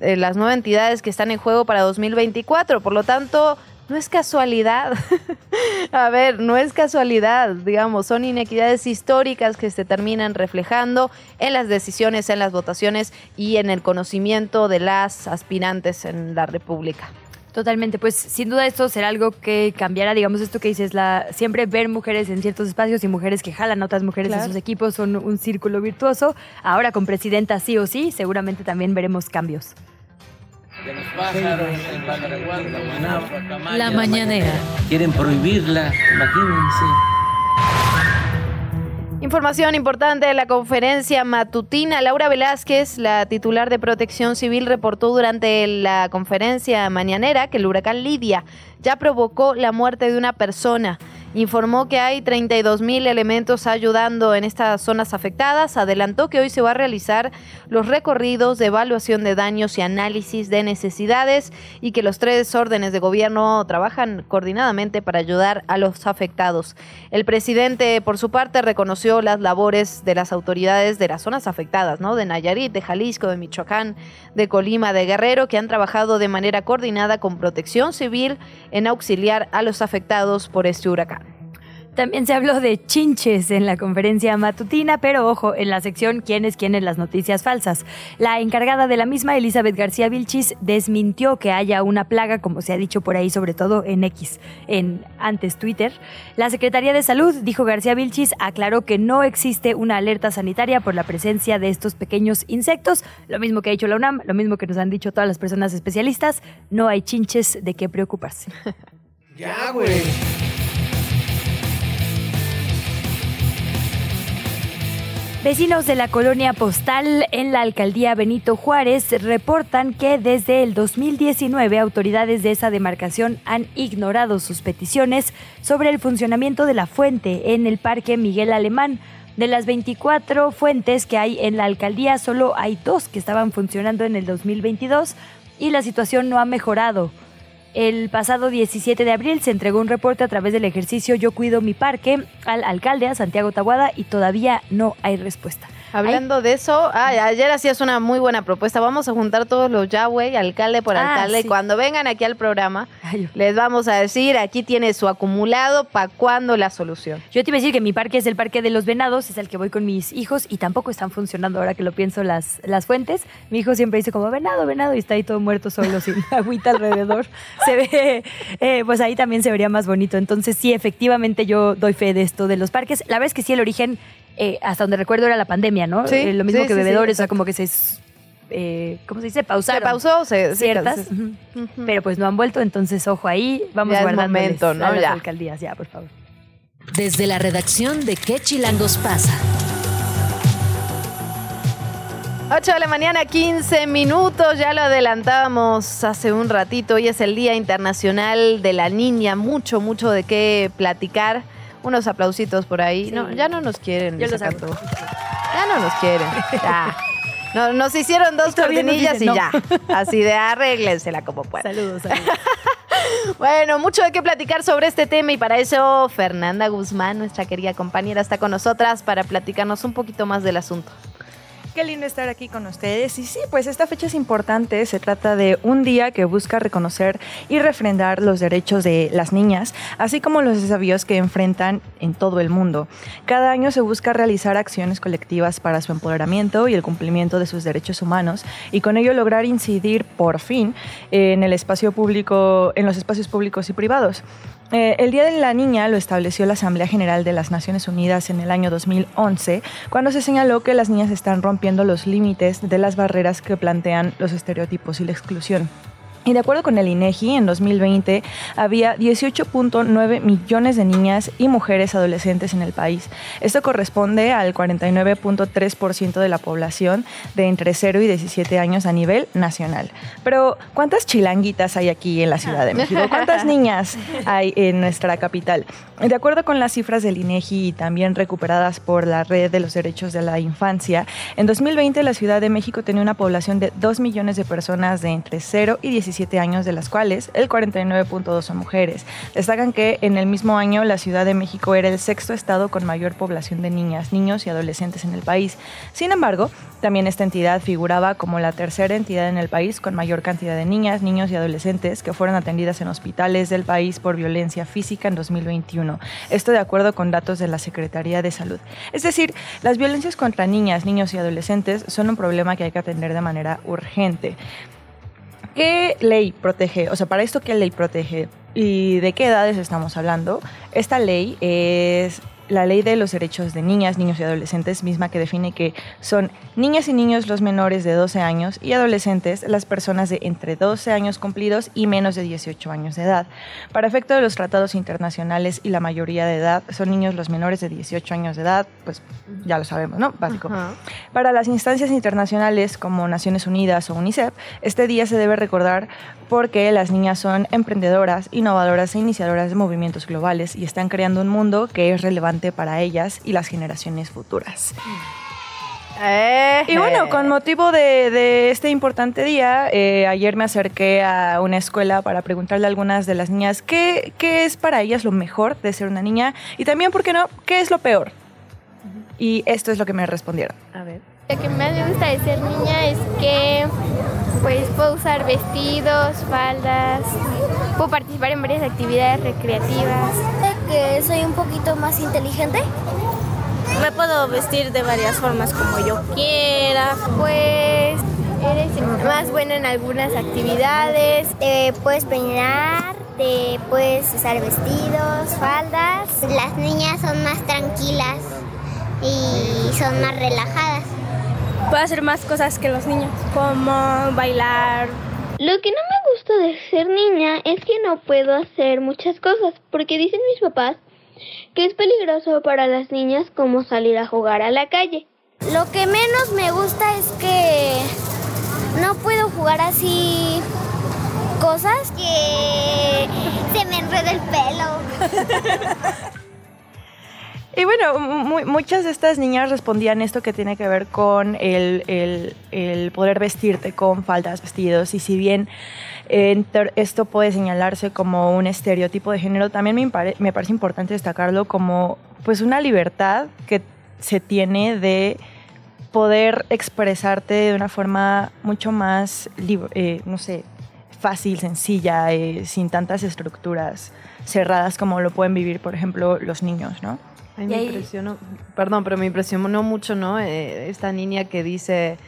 eh, las nueve entidades que están en juego para 2024. Por lo tanto, no es casualidad. a ver, no es casualidad, digamos, son inequidades históricas que se terminan reflejando en las decisiones, en las votaciones y en el conocimiento de las aspirantes en la República. Totalmente, pues sin duda esto será algo que cambiará, digamos, esto que dices, la siempre ver mujeres en ciertos espacios y mujeres que jalan a otras mujeres en sus equipos son un círculo virtuoso. Ahora con presidenta sí o sí, seguramente también veremos cambios. La mañanera. Quieren prohibirla, imagínense. Información importante de la conferencia matutina. Laura Velázquez, la titular de Protección Civil, reportó durante la conferencia mañanera que el huracán Lidia ya provocó la muerte de una persona informó que hay 32 mil elementos ayudando en estas zonas afectadas. Adelantó que hoy se va a realizar los recorridos de evaluación de daños y análisis de necesidades y que los tres órdenes de gobierno trabajan coordinadamente para ayudar a los afectados. El presidente, por su parte, reconoció las labores de las autoridades de las zonas afectadas, ¿no? De Nayarit, de Jalisco, de Michoacán, de Colima, de Guerrero, que han trabajado de manera coordinada con protección civil en auxiliar a los afectados por este huracán. También se habló de chinches en la conferencia matutina, pero ojo, en la sección ¿Quién es quién las noticias falsas? La encargada de la misma, Elizabeth García Vilchis, desmintió que haya una plaga, como se ha dicho por ahí, sobre todo en X, en antes Twitter. La Secretaría de Salud, dijo García Vilchis, aclaró que no existe una alerta sanitaria por la presencia de estos pequeños insectos. Lo mismo que ha dicho la UNAM, lo mismo que nos han dicho todas las personas especialistas, no hay chinches de qué preocuparse. ya, güey. Vecinos de la colonia postal en la alcaldía Benito Juárez reportan que desde el 2019 autoridades de esa demarcación han ignorado sus peticiones sobre el funcionamiento de la fuente en el Parque Miguel Alemán. De las 24 fuentes que hay en la alcaldía, solo hay dos que estaban funcionando en el 2022 y la situación no ha mejorado. El pasado 17 de abril se entregó un reporte a través del ejercicio Yo Cuido Mi Parque al alcalde, a Santiago Tabuada, y todavía no hay respuesta. Hablando de eso, ayer hacías una muy buena propuesta. Vamos a juntar todos los Yahweh, alcalde por Ah, alcalde. sí. Cuando vengan aquí al programa, Ay, les vamos a decir, aquí tiene su acumulado, ¿para cuándo la solución? Yo te iba a decir que mi parque es el parque de los venados, es el que voy con mis hijos y tampoco están funcionando ahora que lo pienso las, las fuentes. Mi hijo siempre dice como venado, venado y está ahí todo muerto solo sin agüita alrededor. Se ve, eh, pues ahí también se vería más bonito. Entonces sí, efectivamente yo doy fe de esto de los parques. La verdad es que sí, el origen, eh, hasta donde recuerdo, era la pandemia, ¿no? Sí, Eh, lo mismo sí, que sí, sí, bebedores, o sea, como que se... eh, ¿Cómo se dice? ¿Se Pausaron. pausó? Se, sí, Ciertas, pero pues no han vuelto, entonces ojo ahí, vamos Ya guardando momento, ¿no? a las Ya. alcaldías, ya, por favor. Desde la redacción de ¿Qué chilangos pasa? 8 de la mañana, 15 minutos, ya lo adelantábamos hace un ratito, hoy es el Día Internacional de la Niña, mucho, mucho de qué platicar. Unos aplausitos por ahí. Sí. No, ya no nos quieren. Yo los hago. Ya no nos quieren. Ya. No, nos hicieron dos cortinillas y no. ya. Así de arréglensela como puedan. Saludos, saludos. Bueno, mucho de qué platicar sobre este tema y para eso Fernanda Guzmán, nuestra querida compañera, está con nosotras para platicarnos un poquito más del asunto. Qué lindo estar aquí con ustedes. Y sí, pues esta fecha es importante. Se trata de un día que busca reconocer y refrendar los derechos de las niñas, así como los desafíos que enfrentan en todo el mundo. Cada año se busca realizar acciones colectivas para su empoderamiento y el cumplimiento de sus derechos humanos y con ello lograr incidir por fin en el espacio público, en los espacios públicos y privados. Eh, el Día de la Niña lo estableció la Asamblea General de las Naciones Unidas en el año 2011, cuando se señaló que las niñas están rompiendo los límites de las barreras que plantean los estereotipos y la exclusión. Y de acuerdo con el INEGI, en 2020 había 18.9 millones de niñas y mujeres adolescentes en el país. Esto corresponde al 49.3% de la población de entre 0 y 17 años a nivel nacional. Pero, ¿cuántas chilanguitas hay aquí en la Ciudad de México? ¿Cuántas niñas hay en nuestra capital? De acuerdo con las cifras del INEGI y también recuperadas por la Red de los Derechos de la Infancia, en 2020 la Ciudad de México tenía una población de 2 millones de personas de entre 0 y 17 años, de las cuales el 49.2 son mujeres. Destacan que en el mismo año la Ciudad de México era el sexto estado con mayor población de niñas, niños y adolescentes en el país. Sin embargo, también esta entidad figuraba como la tercera entidad en el país con mayor cantidad de niñas, niños y adolescentes que fueron atendidas en hospitales del país por violencia física en 2021. Esto de acuerdo con datos de la Secretaría de Salud. Es decir, las violencias contra niñas, niños y adolescentes son un problema que hay que atender de manera urgente. ¿Qué ley protege? O sea, para esto, ¿qué ley protege? ¿Y de qué edades estamos hablando? Esta ley es la ley de los derechos de niñas, niños y adolescentes, misma que define que son niñas y niños los menores de 12 años y adolescentes las personas de entre 12 años cumplidos y menos de 18 años de edad. Para efecto de los tratados internacionales y la mayoría de edad son niños los menores de 18 años de edad, pues ya lo sabemos, ¿no? Básico. Ajá. Para las instancias internacionales como Naciones Unidas o UNICEF, este día se debe recordar porque las niñas son emprendedoras, innovadoras e iniciadoras de movimientos globales y están creando un mundo que es relevante para ellas y las generaciones futuras. Eh, Y bueno, con motivo de, de este importante día, eh, ayer me acerqué a una escuela para preguntarle a algunas de las niñas qué, qué es para ellas lo mejor de ser una niña y también, ¿por qué no?, qué es lo peor. Y esto es lo que me respondieron. A ver. Lo que más me gusta de ser niña es que pues puedo usar vestidos, faldas, puedo participar en varias actividades recreativas. que soy un poquito más inteligente. Me puedo vestir de varias formas como yo quiera. Pues eres más buena en algunas actividades. Te puedes peinar, te puedes usar vestidos, faldas. Las niñas son más tranquilas y son más relajadas. Puedo hacer más cosas que los niños, como bailar. Lo que no me gusta de ser niña es que no puedo hacer muchas cosas, porque dicen mis papás que es peligroso para las niñas como salir a jugar a la calle. Lo que menos me gusta es que no puedo jugar así cosas que se me enreda el pelo. Y bueno, mu- muchas de estas niñas respondían esto que tiene que ver con el, el- poder vestirte con faldas, vestidos, y si bien eh, esto puede señalarse como un estereotipo de género, también me, me parece importante destacarlo como pues una libertad que se tiene de poder expresarte de una forma mucho más, eh, no sé, fácil, sencilla, eh, sin tantas estructuras cerradas como lo pueden vivir, por ejemplo, los niños, ¿no? Me impresionó, perdón, pero me impresionó mucho, ¿no? Eh, esta niña que dice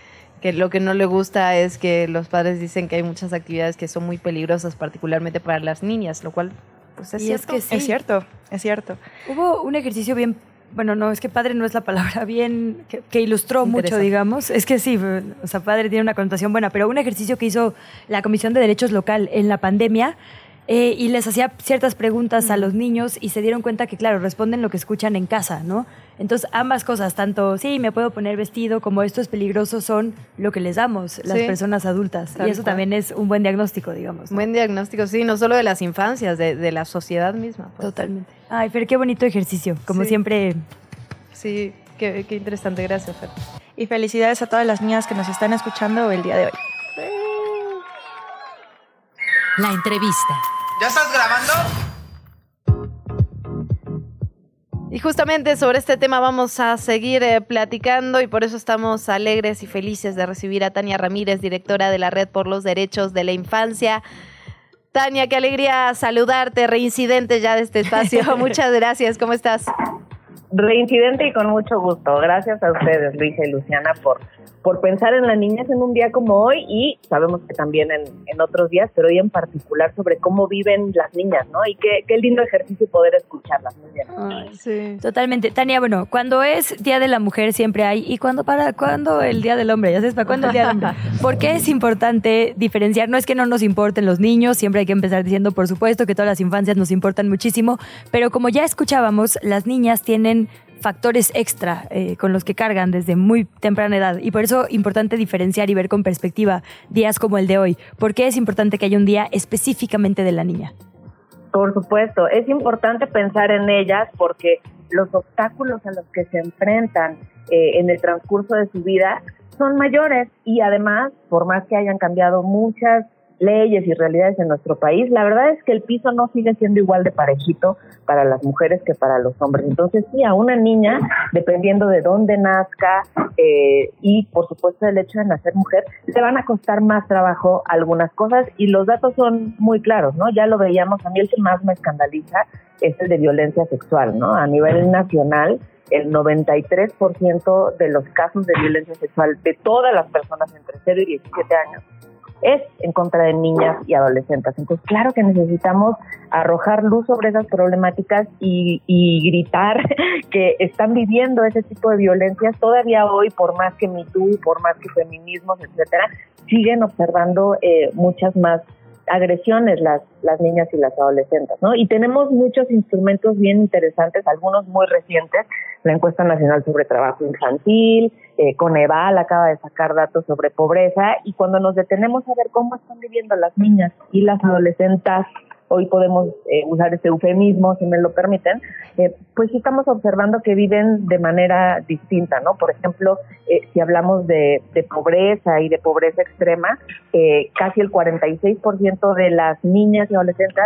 que lo que no le gusta es que los padres dicen que hay muchas actividades que son muy peligrosas, particularmente para las niñas, lo cual pues es cierto. Es, que es cierto, es cierto. Hubo un ejercicio bien bueno, no, es que padre no es la palabra bien, que, ilustró mucho, digamos. Es que sí, o sea, padre tiene una connotación buena, pero un ejercicio que hizo la Comisión de Derechos Local en la pandemia eh, y les hacía ciertas preguntas a los niños y se dieron cuenta que, claro, responden lo que escuchan en casa, ¿no? Entonces, ambas cosas, tanto sí, me puedo poner vestido, como esto es peligroso, son lo que les damos las personas adultas. y eso también es un buen diagnóstico, digamos. Buen diagnóstico, sí, no solo de las infancias, de, la sociedad misma. Pues. Totalmente. Ay, Fer, qué bonito ejercicio, como siempre. Sí, qué, qué interesante, gracias, Fer. Y felicidades a todas las niñas que nos están escuchando el día de hoy. La entrevista. ¿Ya estás grabando? Y justamente sobre este tema vamos a seguir eh, platicando y por eso estamos alegres y felices de recibir a Tania Ramírez, directora de la Red por los Derechos de la Infancia. Tania, qué alegría saludarte, reincidente ya de este espacio. Muchas gracias, ¿cómo estás? Reincidente y con mucho gusto. Gracias a ustedes, Luisa y Luciana, por por pensar en la niñez en un día como hoy y sabemos que también en, en otros días, pero hoy en particular sobre cómo viven las niñas, ¿no? Y qué, qué lindo ejercicio poder escucharlas. Muy bien. sí. Totalmente. Tania, bueno, cuando es Día de la Mujer siempre hay, ¿y cuándo para cuándo el Día del Hombre? ¿Ya sabes para cuándo el Día del Hombre? ¿Por qué es importante diferenciar? No es que no nos importen los niños, siempre hay que empezar diciendo, por supuesto, que todas las infancias nos importan muchísimo, pero como ya escuchábamos, las niñas tienen factores extra eh, con los que cargan desde muy temprana edad. Y por eso es importante diferenciar y ver con perspectiva días como el de hoy. ¿Por qué es importante que haya un día específicamente de la niña? Por supuesto, es importante pensar en ellas porque los obstáculos a los que se enfrentan eh, en el transcurso de su vida son mayores y además, por más que hayan cambiado muchas leyes y realidades en nuestro país, la verdad es que el piso no sigue siendo igual de parejito para las mujeres que para los hombres. Entonces, sí, a una niña, dependiendo de dónde nazca eh, y, por supuesto, el hecho de nacer mujer, le van a costar más trabajo algunas cosas y los datos son muy claros, ¿no? Ya lo veíamos, a mí el que más me escandaliza es el de violencia sexual, ¿no? A nivel nacional, el 93% de los casos de violencia sexual de todas las personas entre 0 y 17 años es en contra de niñas y adolescentes. Entonces, claro que necesitamos arrojar luz sobre esas problemáticas y, gritar que están viviendo ese tipo de violencias todavía hoy, por más que MeToo, por más que feminismos, etcétera, siguen observando eh, muchas más agresiones las, las niñas y las adolescentes, ¿no? Y tenemos muchos instrumentos bien interesantes, algunos muy recientes, la encuesta nacional sobre trabajo infantil, eh, Coneval acaba de sacar datos sobre pobreza y cuando nos detenemos a ver cómo están viviendo las niñas y las adolescentes hoy podemos eh, usar este eufemismo, si me lo permiten, eh, pues estamos observando que viven de manera distinta, ¿no? Por ejemplo, eh, si hablamos de, de, pobreza y de pobreza extrema, casi el 46% de las niñas y adolescentes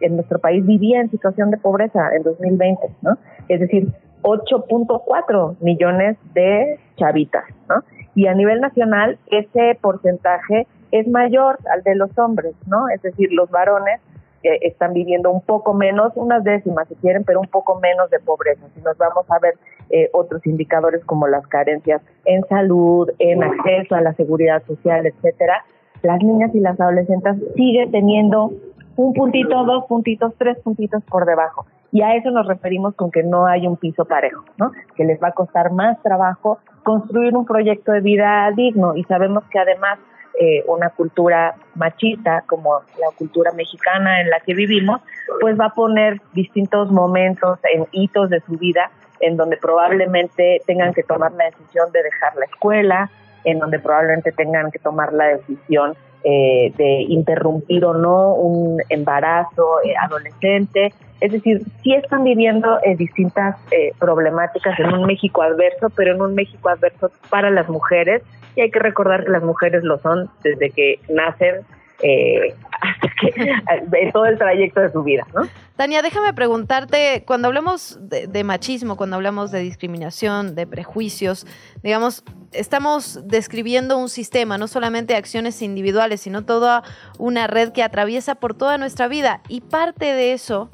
en nuestro país vivía en situación de pobreza en 2020, ¿no? Es decir, 8.4 millones de chavitas, ¿no? Y a nivel nacional ese porcentaje es mayor al de los hombres, ¿no? Es decir, los varones que están viviendo un poco menos, unas décimas si quieren, pero un poco menos de pobreza. Si nos vamos a ver eh, otros indicadores como las carencias en salud, en acceso a la seguridad social, etcétera, las niñas y las adolescentes siguen teniendo un puntito, dos puntitos, tres puntitos por debajo. Y a eso nos referimos con que no hay un piso parejo, ¿no? Que les va a costar más trabajo construir un proyecto de vida digno y sabemos que además eh, una cultura machista como la cultura mexicana en la que vivimos, pues va a poner distintos momentos en hitos de su vida en donde probablemente tengan que tomar la decisión de dejar la escuela, en donde probablemente tengan que tomar la decisión eh, de interrumpir o no un embarazo eh, adolescente. Es decir, sí están viviendo distintas problemáticas en un México adverso, pero en un México adverso para las mujeres y hay que recordar que las mujeres lo son desde que nacen eh, hasta que todo el trayecto de su vida, ¿no? Tania, déjame preguntarte, cuando hablamos de, machismo, cuando hablamos de discriminación, de prejuicios, digamos, estamos describiendo un sistema, no solamente acciones individuales, sino toda una red que atraviesa por toda nuestra vida. Y parte de eso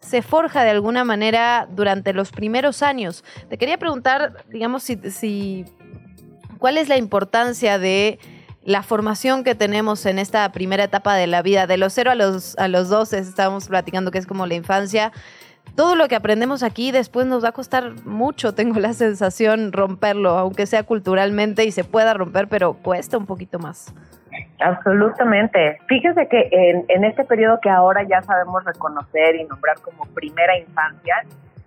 se forja de alguna manera durante los primeros años. Te quería preguntar, digamos, si cuál es la importancia de la formación que tenemos en esta primera etapa de la vida, de los 0 a los, a los 12, estábamos platicando que es como la infancia. Todo lo que aprendemos aquí después nos va a costar mucho, tengo la sensación, romperlo, aunque sea culturalmente y se pueda romper, pero cuesta un poquito más. Absolutamente. Fíjese que en, en este periodo que ahora ya sabemos reconocer y nombrar como primera infancia,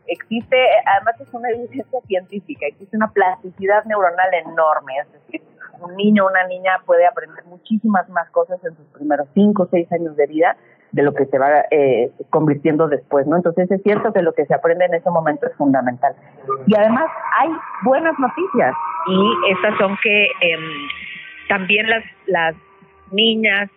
existe, además es una evidencia científica, existe una plasticidad neuronal enorme, es decir, un niño o una niña puede aprender muchísimas más cosas en sus primeros cinco o seis años de vida de lo que se va eh, convirtiendo después, ¿no? Entonces es cierto que lo que se aprende en ese momento es fundamental. Y además hay buenas noticias y estas son que em, también las, las niñas,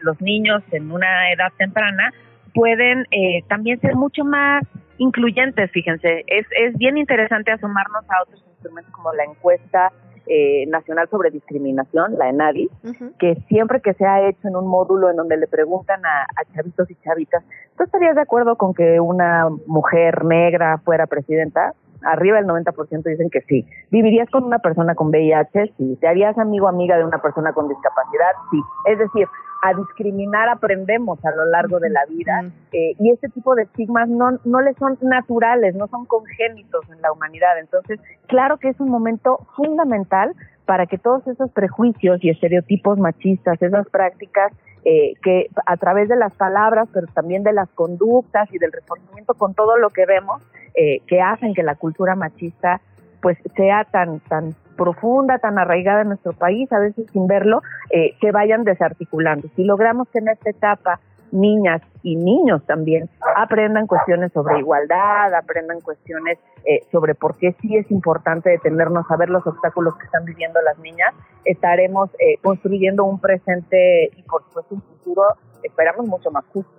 los niños en una edad temprana pueden eh, también ser mucho más incluyentes, fíjense. Es, es bien interesante asomarnos a otros instrumentos como la encuesta eh, Nacional sobre Discriminación, la ENADI, que siempre que se ha hecho en un módulo en donde le preguntan a, chavitos y chavitas, ¿tú estarías de acuerdo con que una mujer negra fuera presidenta? Arriba del 90% dicen que sí. ¿Vivirías con una persona con VIH? Sí. ¿Te harías amigo o amiga de una persona con discapacidad? Sí. Es decir, a discriminar aprendemos a lo largo de la vida eh, y este tipo de estigmas no, no les son naturales, no son congénitos en la humanidad. Entonces, claro que es un momento fundamental para que todos esos prejuicios y estereotipos machistas, esas prácticas eh, que a través de las palabras, pero también de las conductas y del reforzamiento con todo lo que vemos, eh, que hacen que la cultura machista pues sea tan tan profunda, tan arraigada en nuestro país, a veces sin verlo, eh, que vayan desarticulando. Si logramos que en esta etapa niñas y niños también aprendan cuestiones sobre igualdad, aprendan cuestiones eh, sobre por qué sí es importante detenernos a ver los obstáculos que están viviendo las niñas, estaremos eh, construyendo un presente y por supuesto un futuro, esperamos, mucho más justo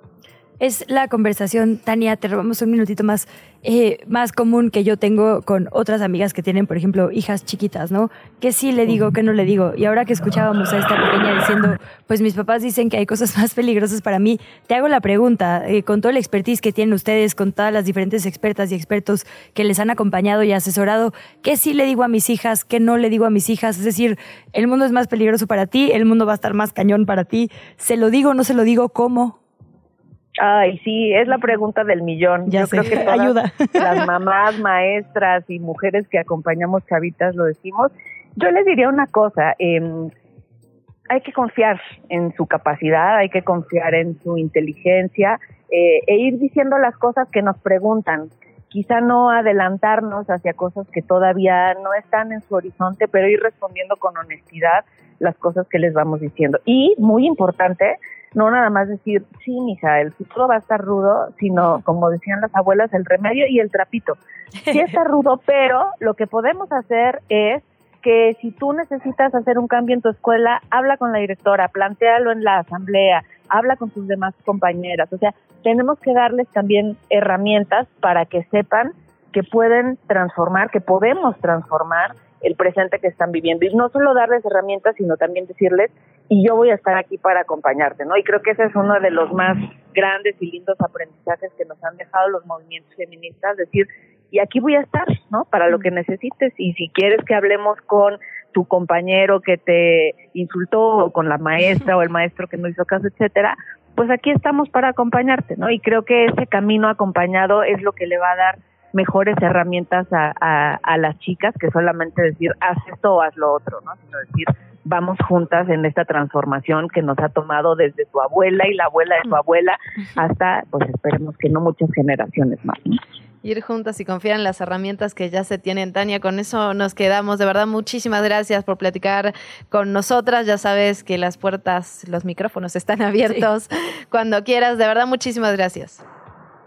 es la conversación, Tania, te robamos un minutito más, eh, más común que yo tengo con otras amigas que tienen, por ejemplo, hijas chiquitas, ¿no? Que sí le digo, que no le digo. Y ahora que escuchábamos a esta pequeña diciendo, pues mis papás dicen que hay cosas más peligrosas para mí, te hago la pregunta, eh, con todo el expertise que tienen ustedes, con todas las diferentes expertas y expertos que les han acompañado y asesorado, ¿qué sí le digo a mis hijas, qué no le digo a mis hijas? Es decir, el mundo es más peligroso para ti, el mundo va a estar más cañón para ti. ¿Se lo digo, no se lo digo? ¿Cómo? Ay, sí, es la pregunta del millón. Ya Yo creo que todas Ayuda. las mamás, maestras y mujeres que acompañamos chavitas lo decimos. Yo les diría una cosa, eh, hay que confiar en su capacidad, hay que confiar en su inteligencia eh, e ir diciendo las cosas que nos preguntan. Quizá no adelantarnos hacia cosas que todavía no están en su horizonte, pero ir respondiendo con honestidad las cosas que les vamos diciendo. Y, muy importante, no nada más decir, sí, mija, el futuro va a estar rudo, sino, como decían las abuelas, el remedio y el trapito. Sí está rudo, pero lo que podemos hacer es que si tú necesitas hacer un cambio en tu escuela, habla con la directora, plantealo en la asamblea, habla con tus demás compañeras. O sea, tenemos que darles también herramientas para que sepan que pueden transformar, que podemos transformar el presente que están viviendo. Y no solo darles herramientas, sino también decirles, y yo voy a estar aquí para acompañarte, ¿no? Y creo que ese es uno de los más grandes y lindos aprendizajes que nos han dejado los movimientos feministas, decir, y aquí voy a estar, ¿no? Para lo que necesites. Y si quieres que hablemos con tu compañero que te insultó, o con la maestra o el maestro que no hizo caso, etcétera, pues aquí estamos para acompañarte, ¿no? Y creo que ese camino acompañado es lo que le va a dar mejores herramientas a, a, las chicas que solamente decir haz esto o haz lo otro, ¿no? Sino decir vamos juntas en esta transformación que nos ha tomado desde tu abuela y la abuela de tu abuela hasta, pues esperemos que no muchas generaciones más. Ir juntas y confiar en las herramientas que ya se tienen. Tania, con eso nos quedamos. De verdad, muchísimas gracias por platicar con nosotras. Ya sabes que las puertas, los micrófonos están abiertos cuando quieras. De verdad, muchísimas gracias.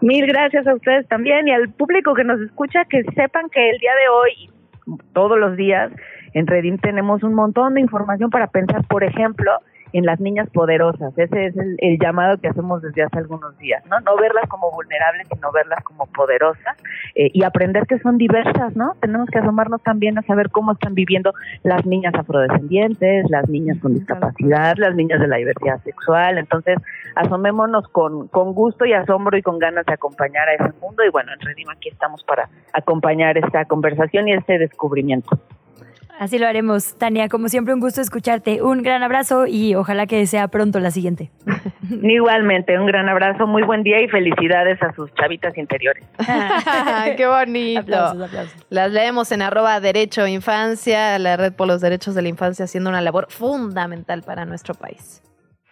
Mil gracias a ustedes también y al público que nos escucha, que sepan que el día de hoy, todos los días, en Redim tenemos un montón de información para pensar, por ejemplo, en las niñas poderosas. Ese es el, llamado que hacemos desde hace algunos días, ¿no? No verlas como vulnerables, sino verlas como poderosas eh, y aprender que son diversas, ¿no? Tenemos que asomarnos también a saber cómo están viviendo las niñas afrodescendientes, las niñas con discapacidad, las niñas de la diversidad sexual. Entonces, asomémonos con, con gusto y asombro y con ganas de acompañar a ese mundo. Y bueno, en Redima aquí estamos para acompañar esta conversación y este descubrimiento. Así lo haremos. Tania, como siempre, un gusto escucharte. Un gran abrazo y ojalá que sea pronto la siguiente. Igualmente, un gran abrazo, muy buen día y felicidades a sus chavitas interiores. ¡Qué bonito! Las leemos en arroba Derecho Infancia, la Red por los Derechos de la Infancia, haciendo una labor fundamental para nuestro país.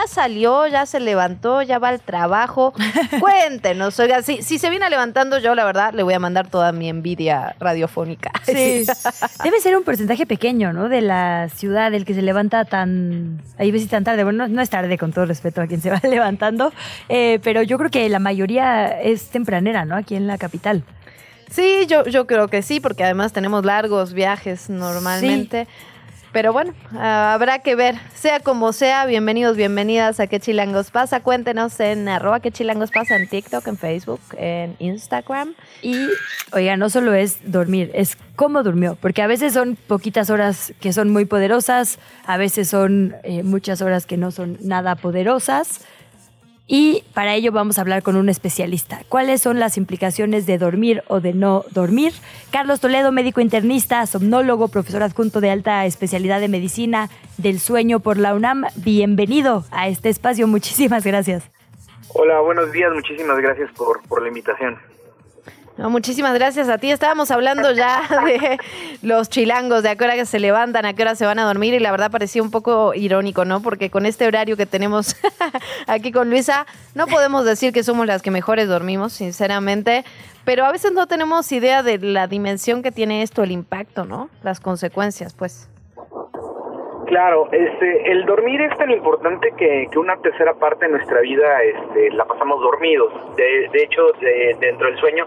ya salió, ya se levantó, ya va al trabajo. Cuéntenos, oiga, si, si se viene levantando yo, la verdad, le voy a mandar toda mi envidia radiofónica. Sí. Debe ser un porcentaje pequeño, ¿no? De la ciudad, el que se levanta tan, ahí veces tan tarde. Bueno, no, es tarde, con todo respeto a quien se va levantando, eh, pero yo creo que la mayoría es tempranera, ¿no? Aquí en la capital. Sí, yo, yo creo que sí, porque además tenemos largos viajes normalmente. Pero bueno, ah, habrá que ver. Sea como sea, bienvenidos, bienvenidas a ¿Qué Chilangos pasa? Cuéntenos en arroba ¿Qué Chilangos pasa? En TikTok, en Facebook, en Instagram. Y, oiga, no solo es dormir, es cómo durmió. Porque a veces son poquitas horas que son muy poderosas, a veces son eh, muchas horas que no son nada poderosas. Y para ello vamos a hablar con un especialista. ¿Cuáles son las implicaciones de dormir o de no dormir? Carlos Toledo, médico internista, somnólogo, profesor adjunto de alta especialidad de medicina del sueño por la UNAM. Bienvenido a este espacio. Muchísimas gracias. Hola, buenos días. Muchísimas gracias por, por la invitación muchísimas gracias a ti. Estábamos hablando ya de los chilangos, de a qué hora se levantan, a qué hora se van a dormir y la verdad parecía un poco irónico, ¿no? Porque con este horario que tenemos aquí con Luisa, no podemos decir que somos las que mejores dormimos, sinceramente, pero a veces no tenemos idea de la dimensión que tiene esto, el impacto, ¿no? Las consecuencias, pues. Claro, este, el dormir es tan importante que, que una tercera parte de nuestra vida este, la pasamos dormidos. De, de hecho, dentro del sueño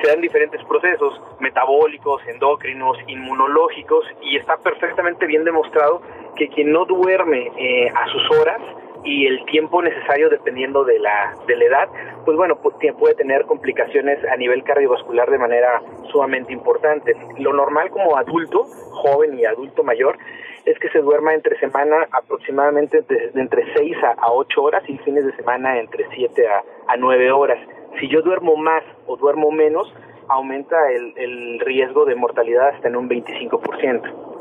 se dan diferentes procesos metabólicos, endocrinos, inmunológicos y está perfectamente bien demostrado que quien no duerme eh, a sus horas y el tiempo necesario dependiendo de la, de la edad, pues bueno, puede tener complicaciones a nivel cardiovascular de manera sumamente importante. Lo normal como adulto, joven y adulto mayor, es que se duerma entre semana aproximadamente de, entre 6 a, 8 horas y fines de semana entre 7 a, a 9 horas. Si yo duermo más o duermo menos, aumenta el, el riesgo de mortalidad hasta en un 25%.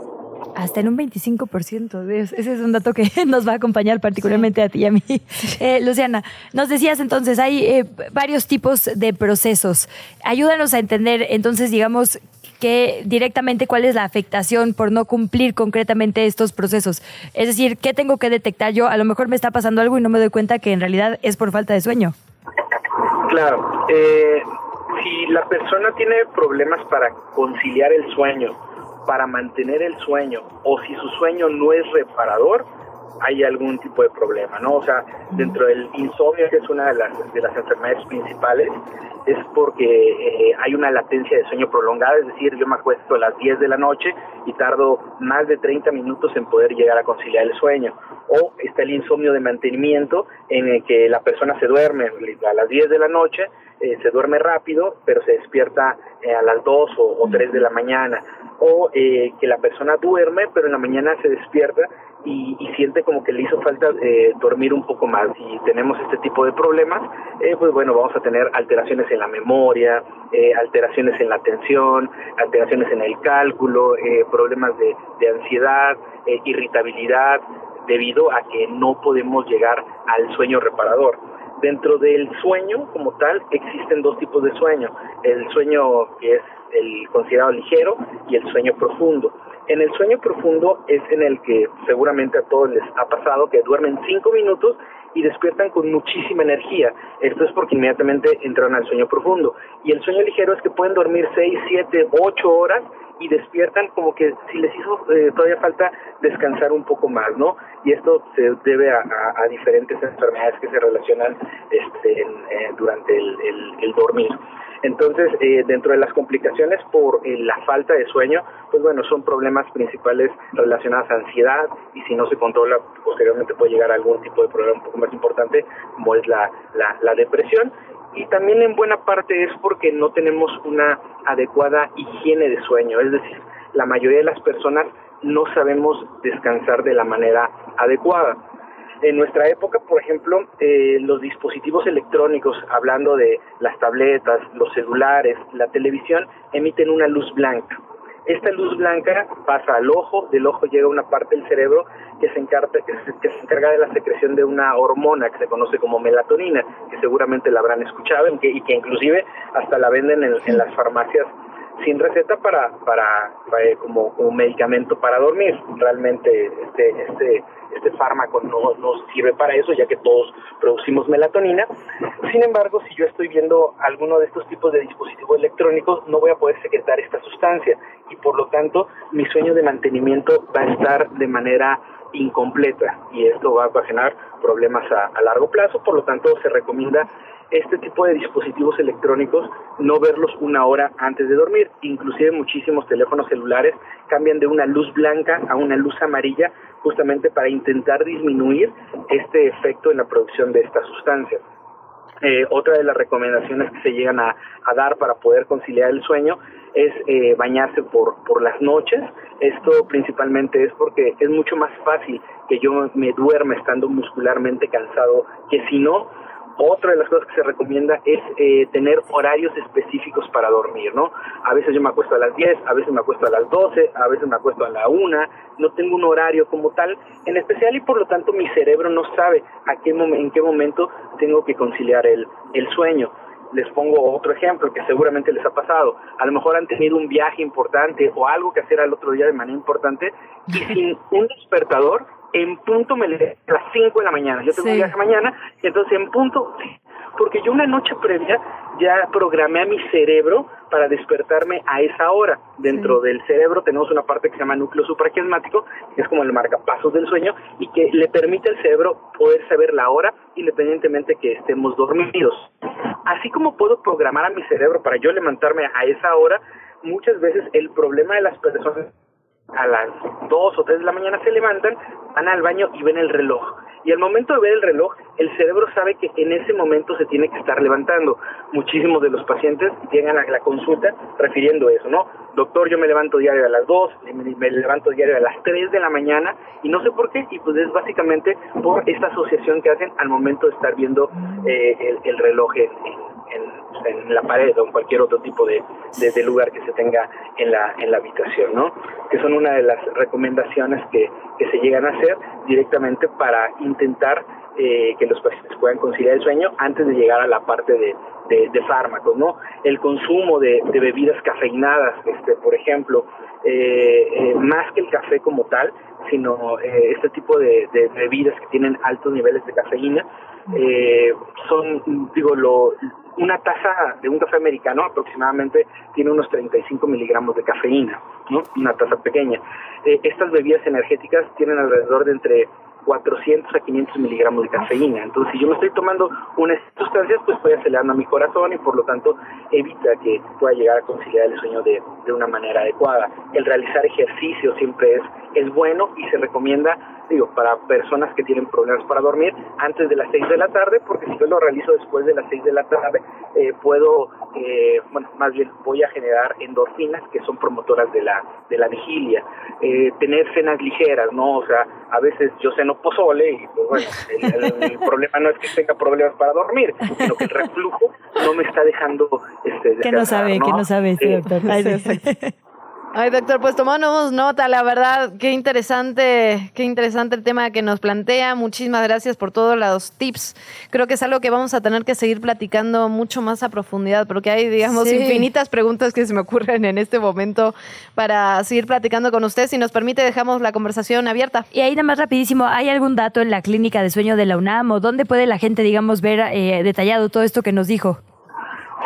Hasta en un 25%. Ese es un dato que nos va a acompañar particularmente a ti y a mí. Eh, Luciana, nos decías entonces, hay eh, varios tipos de procesos. Ayúdanos a entender entonces, digamos, que directamente cuál es la afectación por no cumplir concretamente estos procesos. Es decir, ¿qué tengo que detectar yo? A lo mejor me está pasando algo y no me doy cuenta que en realidad es por falta de sueño. Claro. Eh, si la persona tiene problemas para conciliar el sueño, para mantener el sueño, o si su sueño no es reparador, hay algún tipo de problema, ¿no? O sea, dentro del insomnio, que es una de las, de las enfermedades principales, es porque eh, hay una latencia de sueño prolongada, es decir, yo me acuesto a las 10 de la noche y tardo más de 30 minutos en poder llegar a conciliar el sueño. O está el insomnio de mantenimiento, en el que la persona se duerme a las 10 de la noche, eh, se duerme rápido, pero se despierta eh, a las 2 o, 3 de la mañana. O que la persona duerme, pero en la mañana se despierta y, siente como que le hizo falta eh, dormir un poco más. Y tenemos este tipo de problemas, eh, pues bueno, vamos a tener alteraciones en la memoria, eh, alteraciones en la atención, alteraciones en el cálculo, problemas de, de ansiedad, irritabilidad, debido a que no podemos llegar al sueño reparador. Dentro del sueño como tal existen dos tipos de sueño, el sueño que es el considerado ligero y el sueño profundo. En el sueño profundo es en el que seguramente a todos les ha pasado que duermen cinco minutos y despiertan con muchísima energía. Esto es porque inmediatamente entran al sueño profundo. Y el sueño ligero es que pueden dormir 6, 7, 8 horas y despiertan como que si les hizo eh, todavía falta descansar un poco más, ¿no? Y esto se debe a, diferentes enfermedades que se relacionan este, eh, durante el, el dormir. Entonces, eh, dentro de las complicaciones por eh, la falta de sueño, pues bueno, son problemas principales relacionados a ansiedad y si no se controla, posteriormente puede llegar a algún tipo de problema un poco más importante, como es la, la, la depresión. Y también en buena parte es porque no tenemos una adecuada higiene de sueño, es decir, la mayoría de las personas no sabemos descansar de la manera adecuada. En nuestra época, por ejemplo, eh, los dispositivos electrónicos, hablando de las tabletas, los celulares, la televisión, emiten una luz blanca. Esta luz blanca pasa al ojo, del ojo llega una parte del cerebro que se, encarga, que se, encarga de la secreción de una hormona que se conoce como melatonina, que seguramente la habrán escuchado y que inclusive hasta la venden en, en las farmacias sin receta para, para, eh, como, como, medicamento para dormir. Realmente este, este, este fármaco no nos sirve para eso, ya que todos producimos melatonina. Sin embargo, si yo estoy viendo alguno de estos tipos de dispositivos electrónicos, no voy a poder secretar esta sustancia y por lo tanto mi sueño de mantenimiento va a estar de manera incompleta y esto va a ocasionar problemas a, a largo plazo, por lo tanto se recomienda este tipo de dispositivos electrónicos no verlos una hora antes de dormir. Inclusive muchísimos teléfonos celulares cambian de una luz blanca a una luz amarilla justamente para intentar disminuir este efecto en la producción de esta sustancia. Eh, otra de las recomendaciones que se llegan a, dar para poder conciliar el sueño es eh, bañarse por, por las noches. Esto principalmente es porque es mucho más fácil que yo me duerma estando muscularmente cansado que si no, otra de las cosas que se recomienda es eh, tener horarios específicos para dormir, ¿no? A veces yo me acuesto a las 10, a veces me acuesto a las 12, a veces me acuesto a la 1, no tengo un horario como tal en especial y por lo tanto mi cerebro no sabe a qué en qué momento tengo que conciliar el, el sueño. Les pongo otro ejemplo que seguramente les ha pasado. A lo mejor han tenido un viaje importante o algo que hacer al otro día de manera importante y sin un despertador en punto me levanto a las 5 de la mañana. Yo tengo un viaje mañana, entonces en punto, porque yo una noche previa ya programé a mi cerebro para despertarme a esa hora. Dentro del cerebro tenemos una parte que se llama núcleo supraquiasmático, que es como el marcapasos del sueño, y que le permite al cerebro poder saber la hora independientemente que estemos dormidos. Así como puedo programar a mi cerebro para yo levantarme a esa hora, muchas veces el problema de las personas a las 2 o 3 de la mañana se levantan, van al baño y ven el reloj. Y al momento de ver el reloj, el cerebro sabe que en ese momento se tiene que estar levantando. Muchísimos de los pacientes llegan a la consulta refiriendo eso, ¿no? Doctor, yo me levanto diario a las 2, me, levanto diario a las 3 de la mañana y no sé por qué, y pues es básicamente por esta asociación que hacen al momento de estar viendo eh, el, reloj en en la pared o en cualquier otro tipo de, de, lugar que se tenga en la, en la habitación, ¿no? Que son una de las recomendaciones que, que se llegan a hacer directamente para intentar eh, que los pacientes puedan conciliar el sueño antes de llegar a la parte de, de, fármacos, ¿no? El consumo de, bebidas cafeinadas, este, por ejemplo, eh, eh, más que el café como tal, sino este tipo de, de, bebidas que tienen altos niveles de cafeína, son, digo, lo, una taza de un café americano aproximadamente tiene unos 35 miligramos de cafeína, ¿no? Una taza pequeña. Eh, estas bebidas energéticas tienen alrededor de entre 400 a 500 miligramos de cafeína. Entonces, si yo me estoy tomando unas sustancias, pues estoy acelerando mi corazón y por lo tanto evita que pueda llegar a conciliar el sueño de, de una manera adecuada. El realizar ejercicio siempre es, es bueno y se recomienda, digo, para personas que tienen problemas para dormir antes de las 6 de la tarde, porque si yo lo realizo después de las 6 de la tarde, eh, puedo, eh, bueno, más bien voy a generar endorfinas que son promotoras de la, de la vigilia. Eh, tener cenas ligeras, ¿no? O sea, a veces yo ceno pozole y pues bueno, el, problema no es que tenga problemas para dormir, sino que el reflujo no me está dejando... Este, que no sabe, que no sabe, sí, doctor. Ay, doctor, pues tomamos nota, la verdad, qué interesante, qué interesante el tema que nos plantea. Muchísimas gracias por todos los tips. Creo que es algo que vamos a tener que seguir platicando mucho más a profundidad, porque hay, digamos, infinitas preguntas que se me ocurren en este momento para seguir platicando con usted. Si nos permite, dejamos la conversación abierta. Y ahí nada más rapidísimo, ¿hay algún dato en la clínica de sueño de la UNAM o dónde puede la gente, digamos, ver eh, detallado todo esto que nos dijo?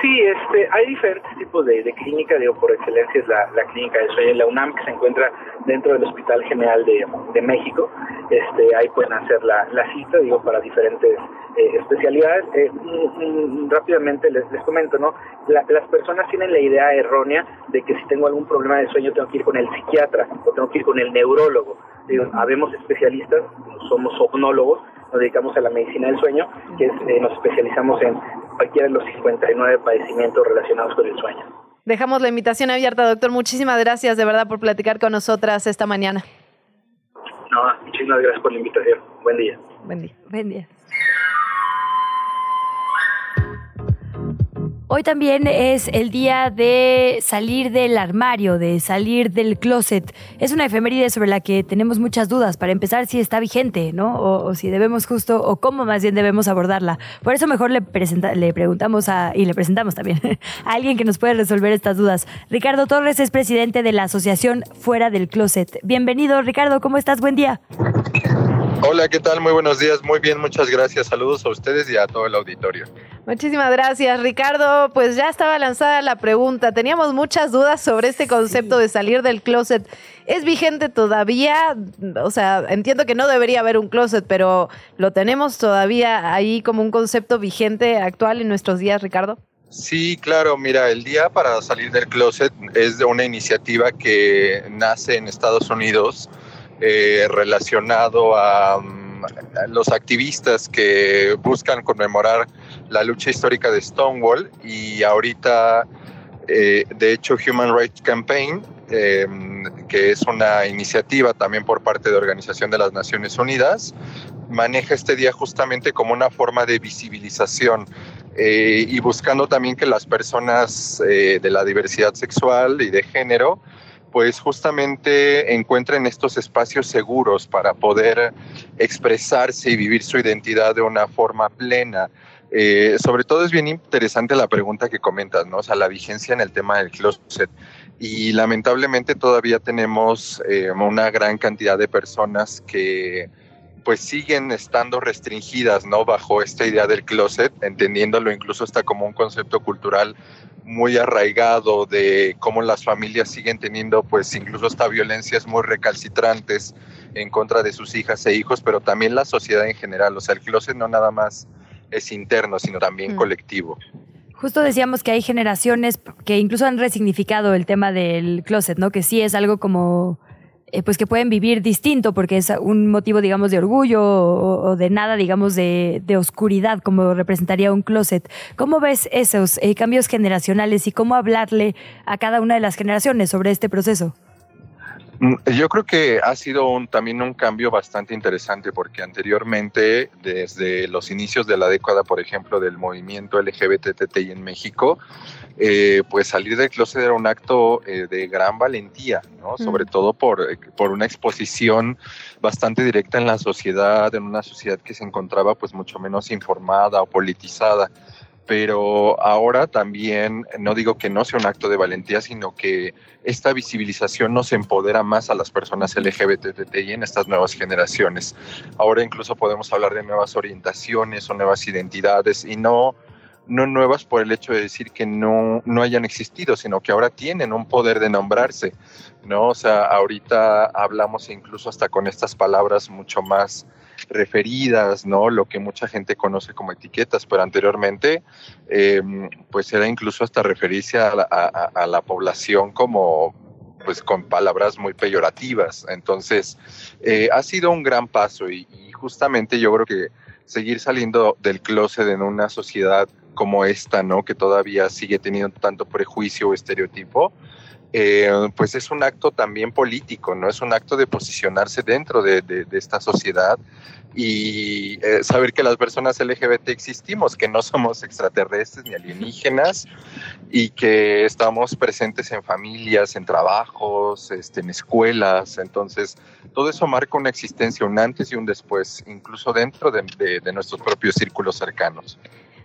Sí, este, hay diferentes tipos de, de clínica, digo, por excelencia es la, clínica de sueño, la UNAM, que se encuentra dentro del Hospital General de, de México. Este, ahí pueden hacer la, la cita, digo, para diferentes eh, especialidades. Eh, mm, mm, rápidamente les, les comento, ¿no? La, las personas tienen la idea errónea de que si tengo algún problema de sueño tengo que ir con el psiquiatra o tengo que ir con el neurólogo. Digo, habemos especialistas, somos somnólogos, nos dedicamos a la medicina del sueño, que es, eh, nos especializamos en cualquiera de los 59 padecimientos relacionados con el sueño. Dejamos la invitación abierta, doctor. Muchísimas gracias de verdad por platicar con nosotras esta mañana. No, muchísimas gracias por la invitación. Buen día. Buen día. Buen día. Hoy también es el día de salir del armario, de salir del closet. Es una efeméride sobre la que tenemos muchas dudas. Para empezar, si está vigente, ¿no? O, si debemos justo, o cómo más bien debemos abordarla. Por eso mejor le, presenta, le preguntamos a, y le presentamos también a alguien que nos puede resolver estas dudas. Ricardo Torres es presidente de la Asociación Fuera del Closet. Bienvenido, Ricardo, ¿cómo estás? Buen día. Hola, ¿qué tal? Muy buenos días. Muy bien, muchas gracias. Saludos a ustedes y a todo el auditorio. Muchísimas gracias, Ricardo. Pues ya estaba lanzada la pregunta. Teníamos muchas dudas sobre este concepto de salir del closet. ¿Es vigente todavía? O sea, entiendo que no debería haber un closet, pero ¿lo tenemos todavía ahí como un concepto vigente actual en nuestros días, Ricardo? Sí, claro. Mira, el día para salir del closet es de una iniciativa que nace en Estados Unidos eh, relacionado a, um, a los activistas que buscan conmemorar la lucha histórica de Stonewall y ahorita, eh, de hecho, Human Rights Campaign, eh, que es una iniciativa también por parte de Organización de las Naciones Unidas, maneja este día justamente como una forma de visibilización eh, y buscando también que las personas eh, de la diversidad sexual y de género pues justamente encuentren estos espacios seguros para poder expresarse y vivir su identidad de una forma plena. Eh, sobre todo es bien interesante la pregunta que comentas, ¿no? O sea, la vigencia en el tema del closet. Y lamentablemente todavía tenemos eh, una gran cantidad de personas que pues siguen estando restringidas, ¿no? Bajo esta idea del closet, entendiéndolo incluso hasta como un concepto cultural muy arraigado de cómo las familias siguen teniendo pues incluso hasta violencias muy recalcitrantes en contra de sus hijas e hijos, pero también la sociedad en general. O sea, el closet no nada más es interno, sino también Mm. colectivo. Justo decíamos que hay generaciones que incluso han resignificado el tema del closet, ¿no? Que sí es algo como, eh, pues que pueden vivir distinto porque es un motivo, digamos, de orgullo o, o de nada, digamos, de, de oscuridad, como representaría un closet. ¿Cómo ves esos eh, cambios generacionales y cómo hablarle a cada una de las generaciones sobre este proceso? Mm, Yo creo que ha sido un, también un cambio bastante interesante porque anteriormente, desde los inicios de la década, por ejemplo, del movimiento LGBTTI en México, eh, pues salir del closet era un acto eh, de gran valentía, ¿no? Mm. Sobre todo por, eh, por una exposición bastante directa en la sociedad, en una sociedad que se encontraba pues mucho menos informada o politizada pero ahora también no digo que no sea un acto de valentía, sino que esta visibilización nos empodera más a las personas LGBTI en estas nuevas generaciones. Ahora incluso podemos hablar de nuevas orientaciones o nuevas identidades y no no nuevas por el hecho de decir que no, no hayan existido, sino que ahora tienen un poder de nombrarse, ¿no? O sea, ahorita hablamos incluso hasta con estas palabras mucho más referidas, ¿no? Lo que mucha gente conoce como etiquetas, pero anteriormente, eh, pues era incluso hasta referirse a la, a- la población como pues con palabras muy peyorativas. Entonces, eh, ha sido un gran paso y, y justamente yo creo que seguir saliendo del closet en una sociedad como esta, ¿no? Que todavía sigue teniendo tanto prejuicio o estereotipo, eh, pues es un acto también político, ¿no? Es un acto de posicionarse dentro de, esta sociedad y eh, saber que las personas LGBT existimos, que no somos extraterrestres ni alienígenas y que estamos presentes en familias, en trabajos, este, en escuelas. Entonces, todo eso marca una existencia, un antes y un después, incluso dentro de nuestros propios círculos cercanos.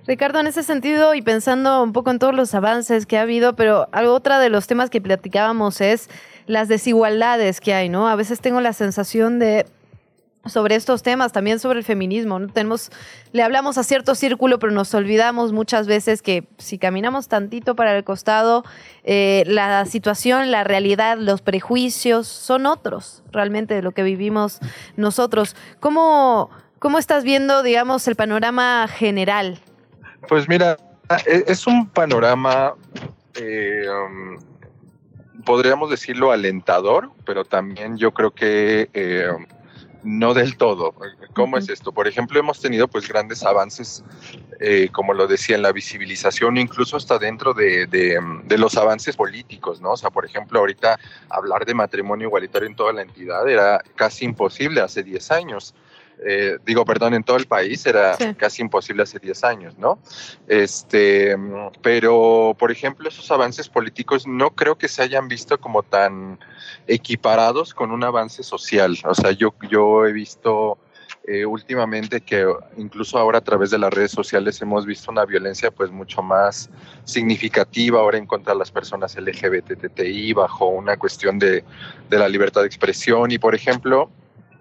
Ricardo, en ese sentido y pensando un poco en todos los avances que ha habido, pero algo otra de los temas que platicábamos es las desigualdades que hay, ¿no? A veces tengo la sensación de sobre estos temas, también sobre el feminismo. ¿no? Tenemos, le hablamos a cierto círculo, pero nos olvidamos muchas veces que si caminamos tantito para el costado, eh, la situación, la realidad, los prejuicios son otros realmente de lo que vivimos nosotros. ¿Cómo, cómo estás viendo, digamos, el panorama general pues mira, e, es un panorama, eh, um, podríamos decirlo alentador, pero también yo creo que eh, no del todo. ¿Cómo es esto? Por ejemplo, hemos tenido pues grandes avances, eh, como lo decía, en la visibilización, incluso hasta dentro de, de, los avances políticos, ¿no? O sea, por ejemplo, ahorita hablar de matrimonio igualitario en toda la entidad era casi imposible hace 10 años. Eh, digo, perdón, en todo el país era casi imposible hace 10 años, ¿no? Este, pero, por ejemplo, esos avances políticos no creo que se hayan visto como tan equiparados con un avance social. O sea, yo, yo he visto eh, últimamente que incluso ahora a través de las redes sociales hemos visto una violencia pues mucho más significativa ahora en contra de las personas LGBTTI bajo una cuestión de, de la libertad de expresión y por ejemplo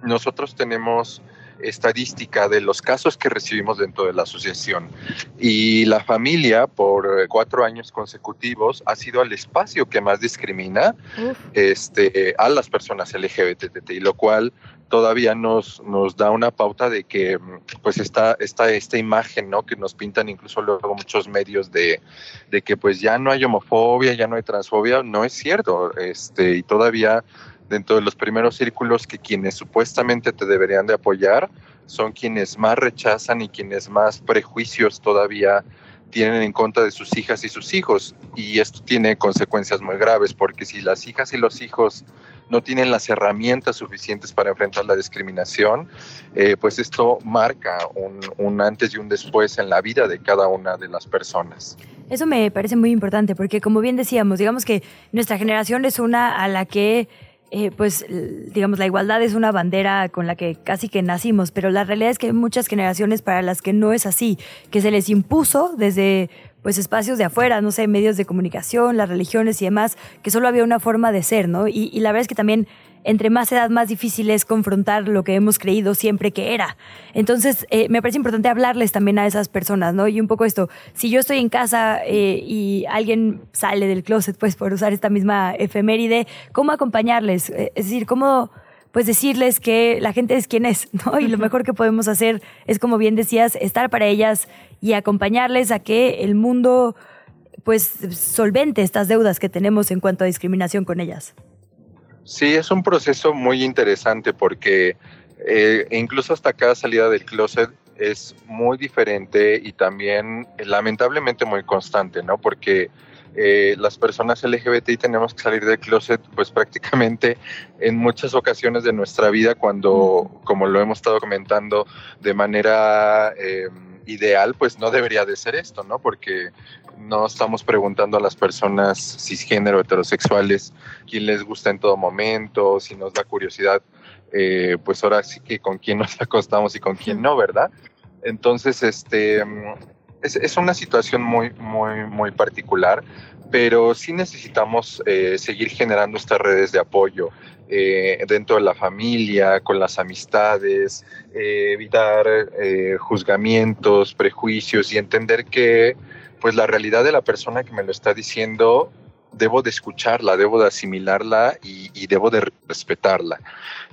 nosotros tenemos estadística de los casos que recibimos dentro de la asociación. Y la familia, por eh, cuatro años consecutivos, ha sido el espacio que más discrimina este, a las personas LGBTTI, lo cual todavía nos, nos da una pauta de que pues está esta, esta imagen ¿no? que nos pintan incluso luego muchos medios de, de que pues ya no hay homofobia, ya no hay transfobia, no es cierto, este, y todavía dentro de los primeros círculos que quienes supuestamente te deberían de apoyar son quienes más rechazan y quienes más prejuicios todavía tienen en contra de sus hijas y sus hijos. Y esto tiene consecuencias muy graves, porque si las hijas y los hijos no tienen las herramientas suficientes para enfrentar la discriminación, eh, pues esto marca un, un, antes y un después en la vida de cada una de las personas. Eso me parece muy importante, porque como bien decíamos, digamos que nuestra generación es una a la que eh, pues digamos, la igualdad es una bandera con la que casi que nacimos, pero la realidad es que hay muchas generaciones para las que no es así, que se les impuso desde pues espacios de afuera, no sé, medios de comunicación, las religiones y demás, que solo había una forma de ser, ¿no? y la verdad es que también entre más edad, más difícil es confrontar lo que hemos creído siempre que era. Entonces, eh, me parece importante hablarles también a esas personas, ¿no? Y un poco esto, si yo estoy en casa eh, y alguien sale del closet, pues por usar esta misma efeméride, ¿cómo acompañarles? Eh, es decir, ¿cómo pues decirles que la gente es quien es, ¿no? Y lo mejor que podemos hacer es, como bien decías, estar para ellas y acompañarles a que el mundo pues solvente estas deudas que tenemos en cuanto a discriminación con ellas. Sí, es un proceso muy interesante porque eh, incluso hasta cada salida del closet es muy diferente y también lamentablemente muy constante, ¿no? Porque eh, las personas LGBTI tenemos que salir del closet pues prácticamente en muchas ocasiones de nuestra vida cuando, como lo hemos estado comentando, de manera... Eh, ideal, pues no debería de ser esto, ¿no? Porque no estamos preguntando a las personas cisgénero, heterosexuales, quién les gusta en todo momento, si nos da curiosidad, eh, pues ahora sí que con quién nos acostamos y con quién no, ¿verdad? Entonces, este, es, es una situación muy, muy, muy particular, pero sí necesitamos eh, seguir generando estas redes de apoyo. Eh, dentro de la familia, con las amistades, eh, evitar juzgamientos, prejuicios y entender que pues la realidad de la persona que me lo está diciendo debo de escucharla, debo de asimilarla y, debo de respetarla.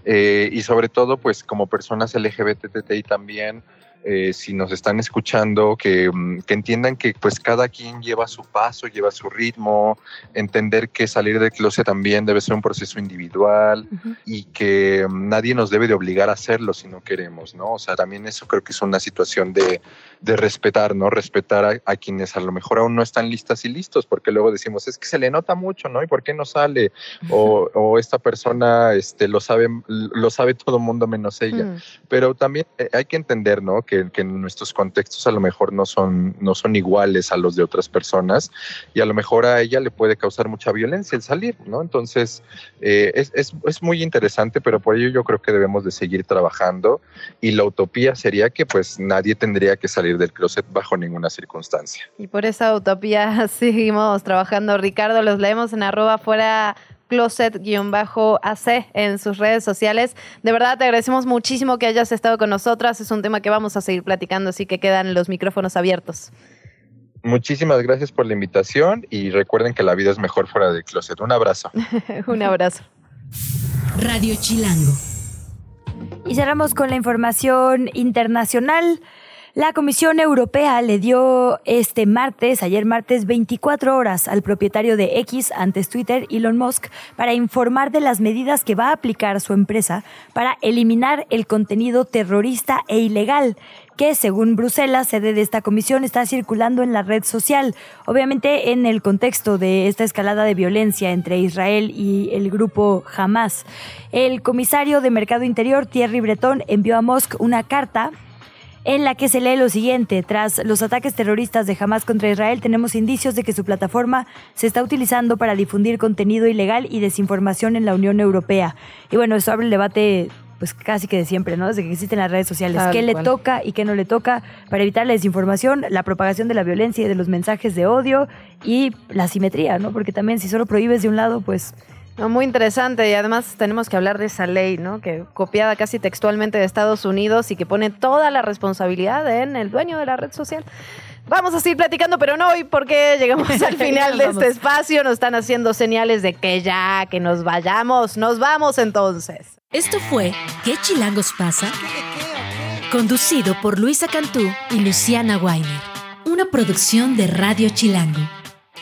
y sobre todo, pues como personas LGBTTI también, eh, si nos están escuchando, que, mm, que, entiendan que pues cada quien lleva su paso, lleva su ritmo, entender que salir del closet también debe ser un proceso individual y que mm, nadie nos debe de obligar a hacerlo si no queremos, ¿no? O sea, también eso creo que es una situación de, de respetar, ¿no? Respetar a, quienes a lo mejor aún no están listas y listos, porque luego decimos, es que se le nota mucho, ¿no? ¿Y por qué no sale? O, o esta persona este, lo, sabe, lo sabe todo el mundo menos ella. Mm. Pero también eh, hay que entender, ¿no? Que, nuestros contextos a lo mejor no son, no son iguales a los de otras personas y a lo mejor a ella le puede causar mucha violencia el salir, ¿no? Entonces, eh, es, es, es muy interesante, pero por ello yo creo que debemos de seguir trabajando y la utopía sería que pues nadie tendría que salir del closet bajo ninguna circunstancia. Y por esa utopía seguimos trabajando. Ricardo, los leemos en arroba fuera closet-ac en sus redes sociales. De verdad, te agradecemos muchísimo que hayas estado con nosotras. Es un tema que vamos a seguir platicando, así que quedan los micrófonos abiertos. Muchísimas gracias por la invitación y recuerden que la vida es mejor fuera del closet. Un abrazo. un abrazo. Radio Chilango. Y cerramos con la información internacional. La Comisión Europea le dio este martes, ayer martes, 24 horas al propietario de X, antes Twitter, Elon Musk, para informar de las medidas que va a aplicar su empresa para eliminar el contenido terrorista e ilegal que según Bruselas, sede de esta comisión, está circulando en la red social. Obviamente en el contexto de esta escalada de violencia entre Israel y el grupo Hamas. El comisario de Mercado Interior, Thierry Breton, envió a Musk una carta en la que se lee lo siguiente. Tras los ataques terroristas de Hamas contra Israel, tenemos indicios de que su plataforma se está utilizando para difundir contenido ilegal y desinformación en la Unión Europea. Y bueno, eso abre el debate pues casi que de siempre, ¿no? Desde que existen las redes sociales. ¿Qué le toca y qué no le toca para evitar la desinformación, la propagación de la violencia y de los mensajes de odio y la simetría, ¿no? Porque también si solo prohíbes de un lado, pues muy interesante y además tenemos que hablar de esa ley, ¿no? Que copiada casi textualmente de Estados Unidos y que pone toda la responsabilidad en el dueño de la red social. Vamos a seguir platicando, pero no hoy porque llegamos al final de este espacio. Nos están haciendo señales de que ya, que nos vayamos. Nos vamos entonces. Esto fue ¿Qué chilangos pasa? Conducido por Luisa Cantú y Luciana Weiner. Una producción de Radio Chilango.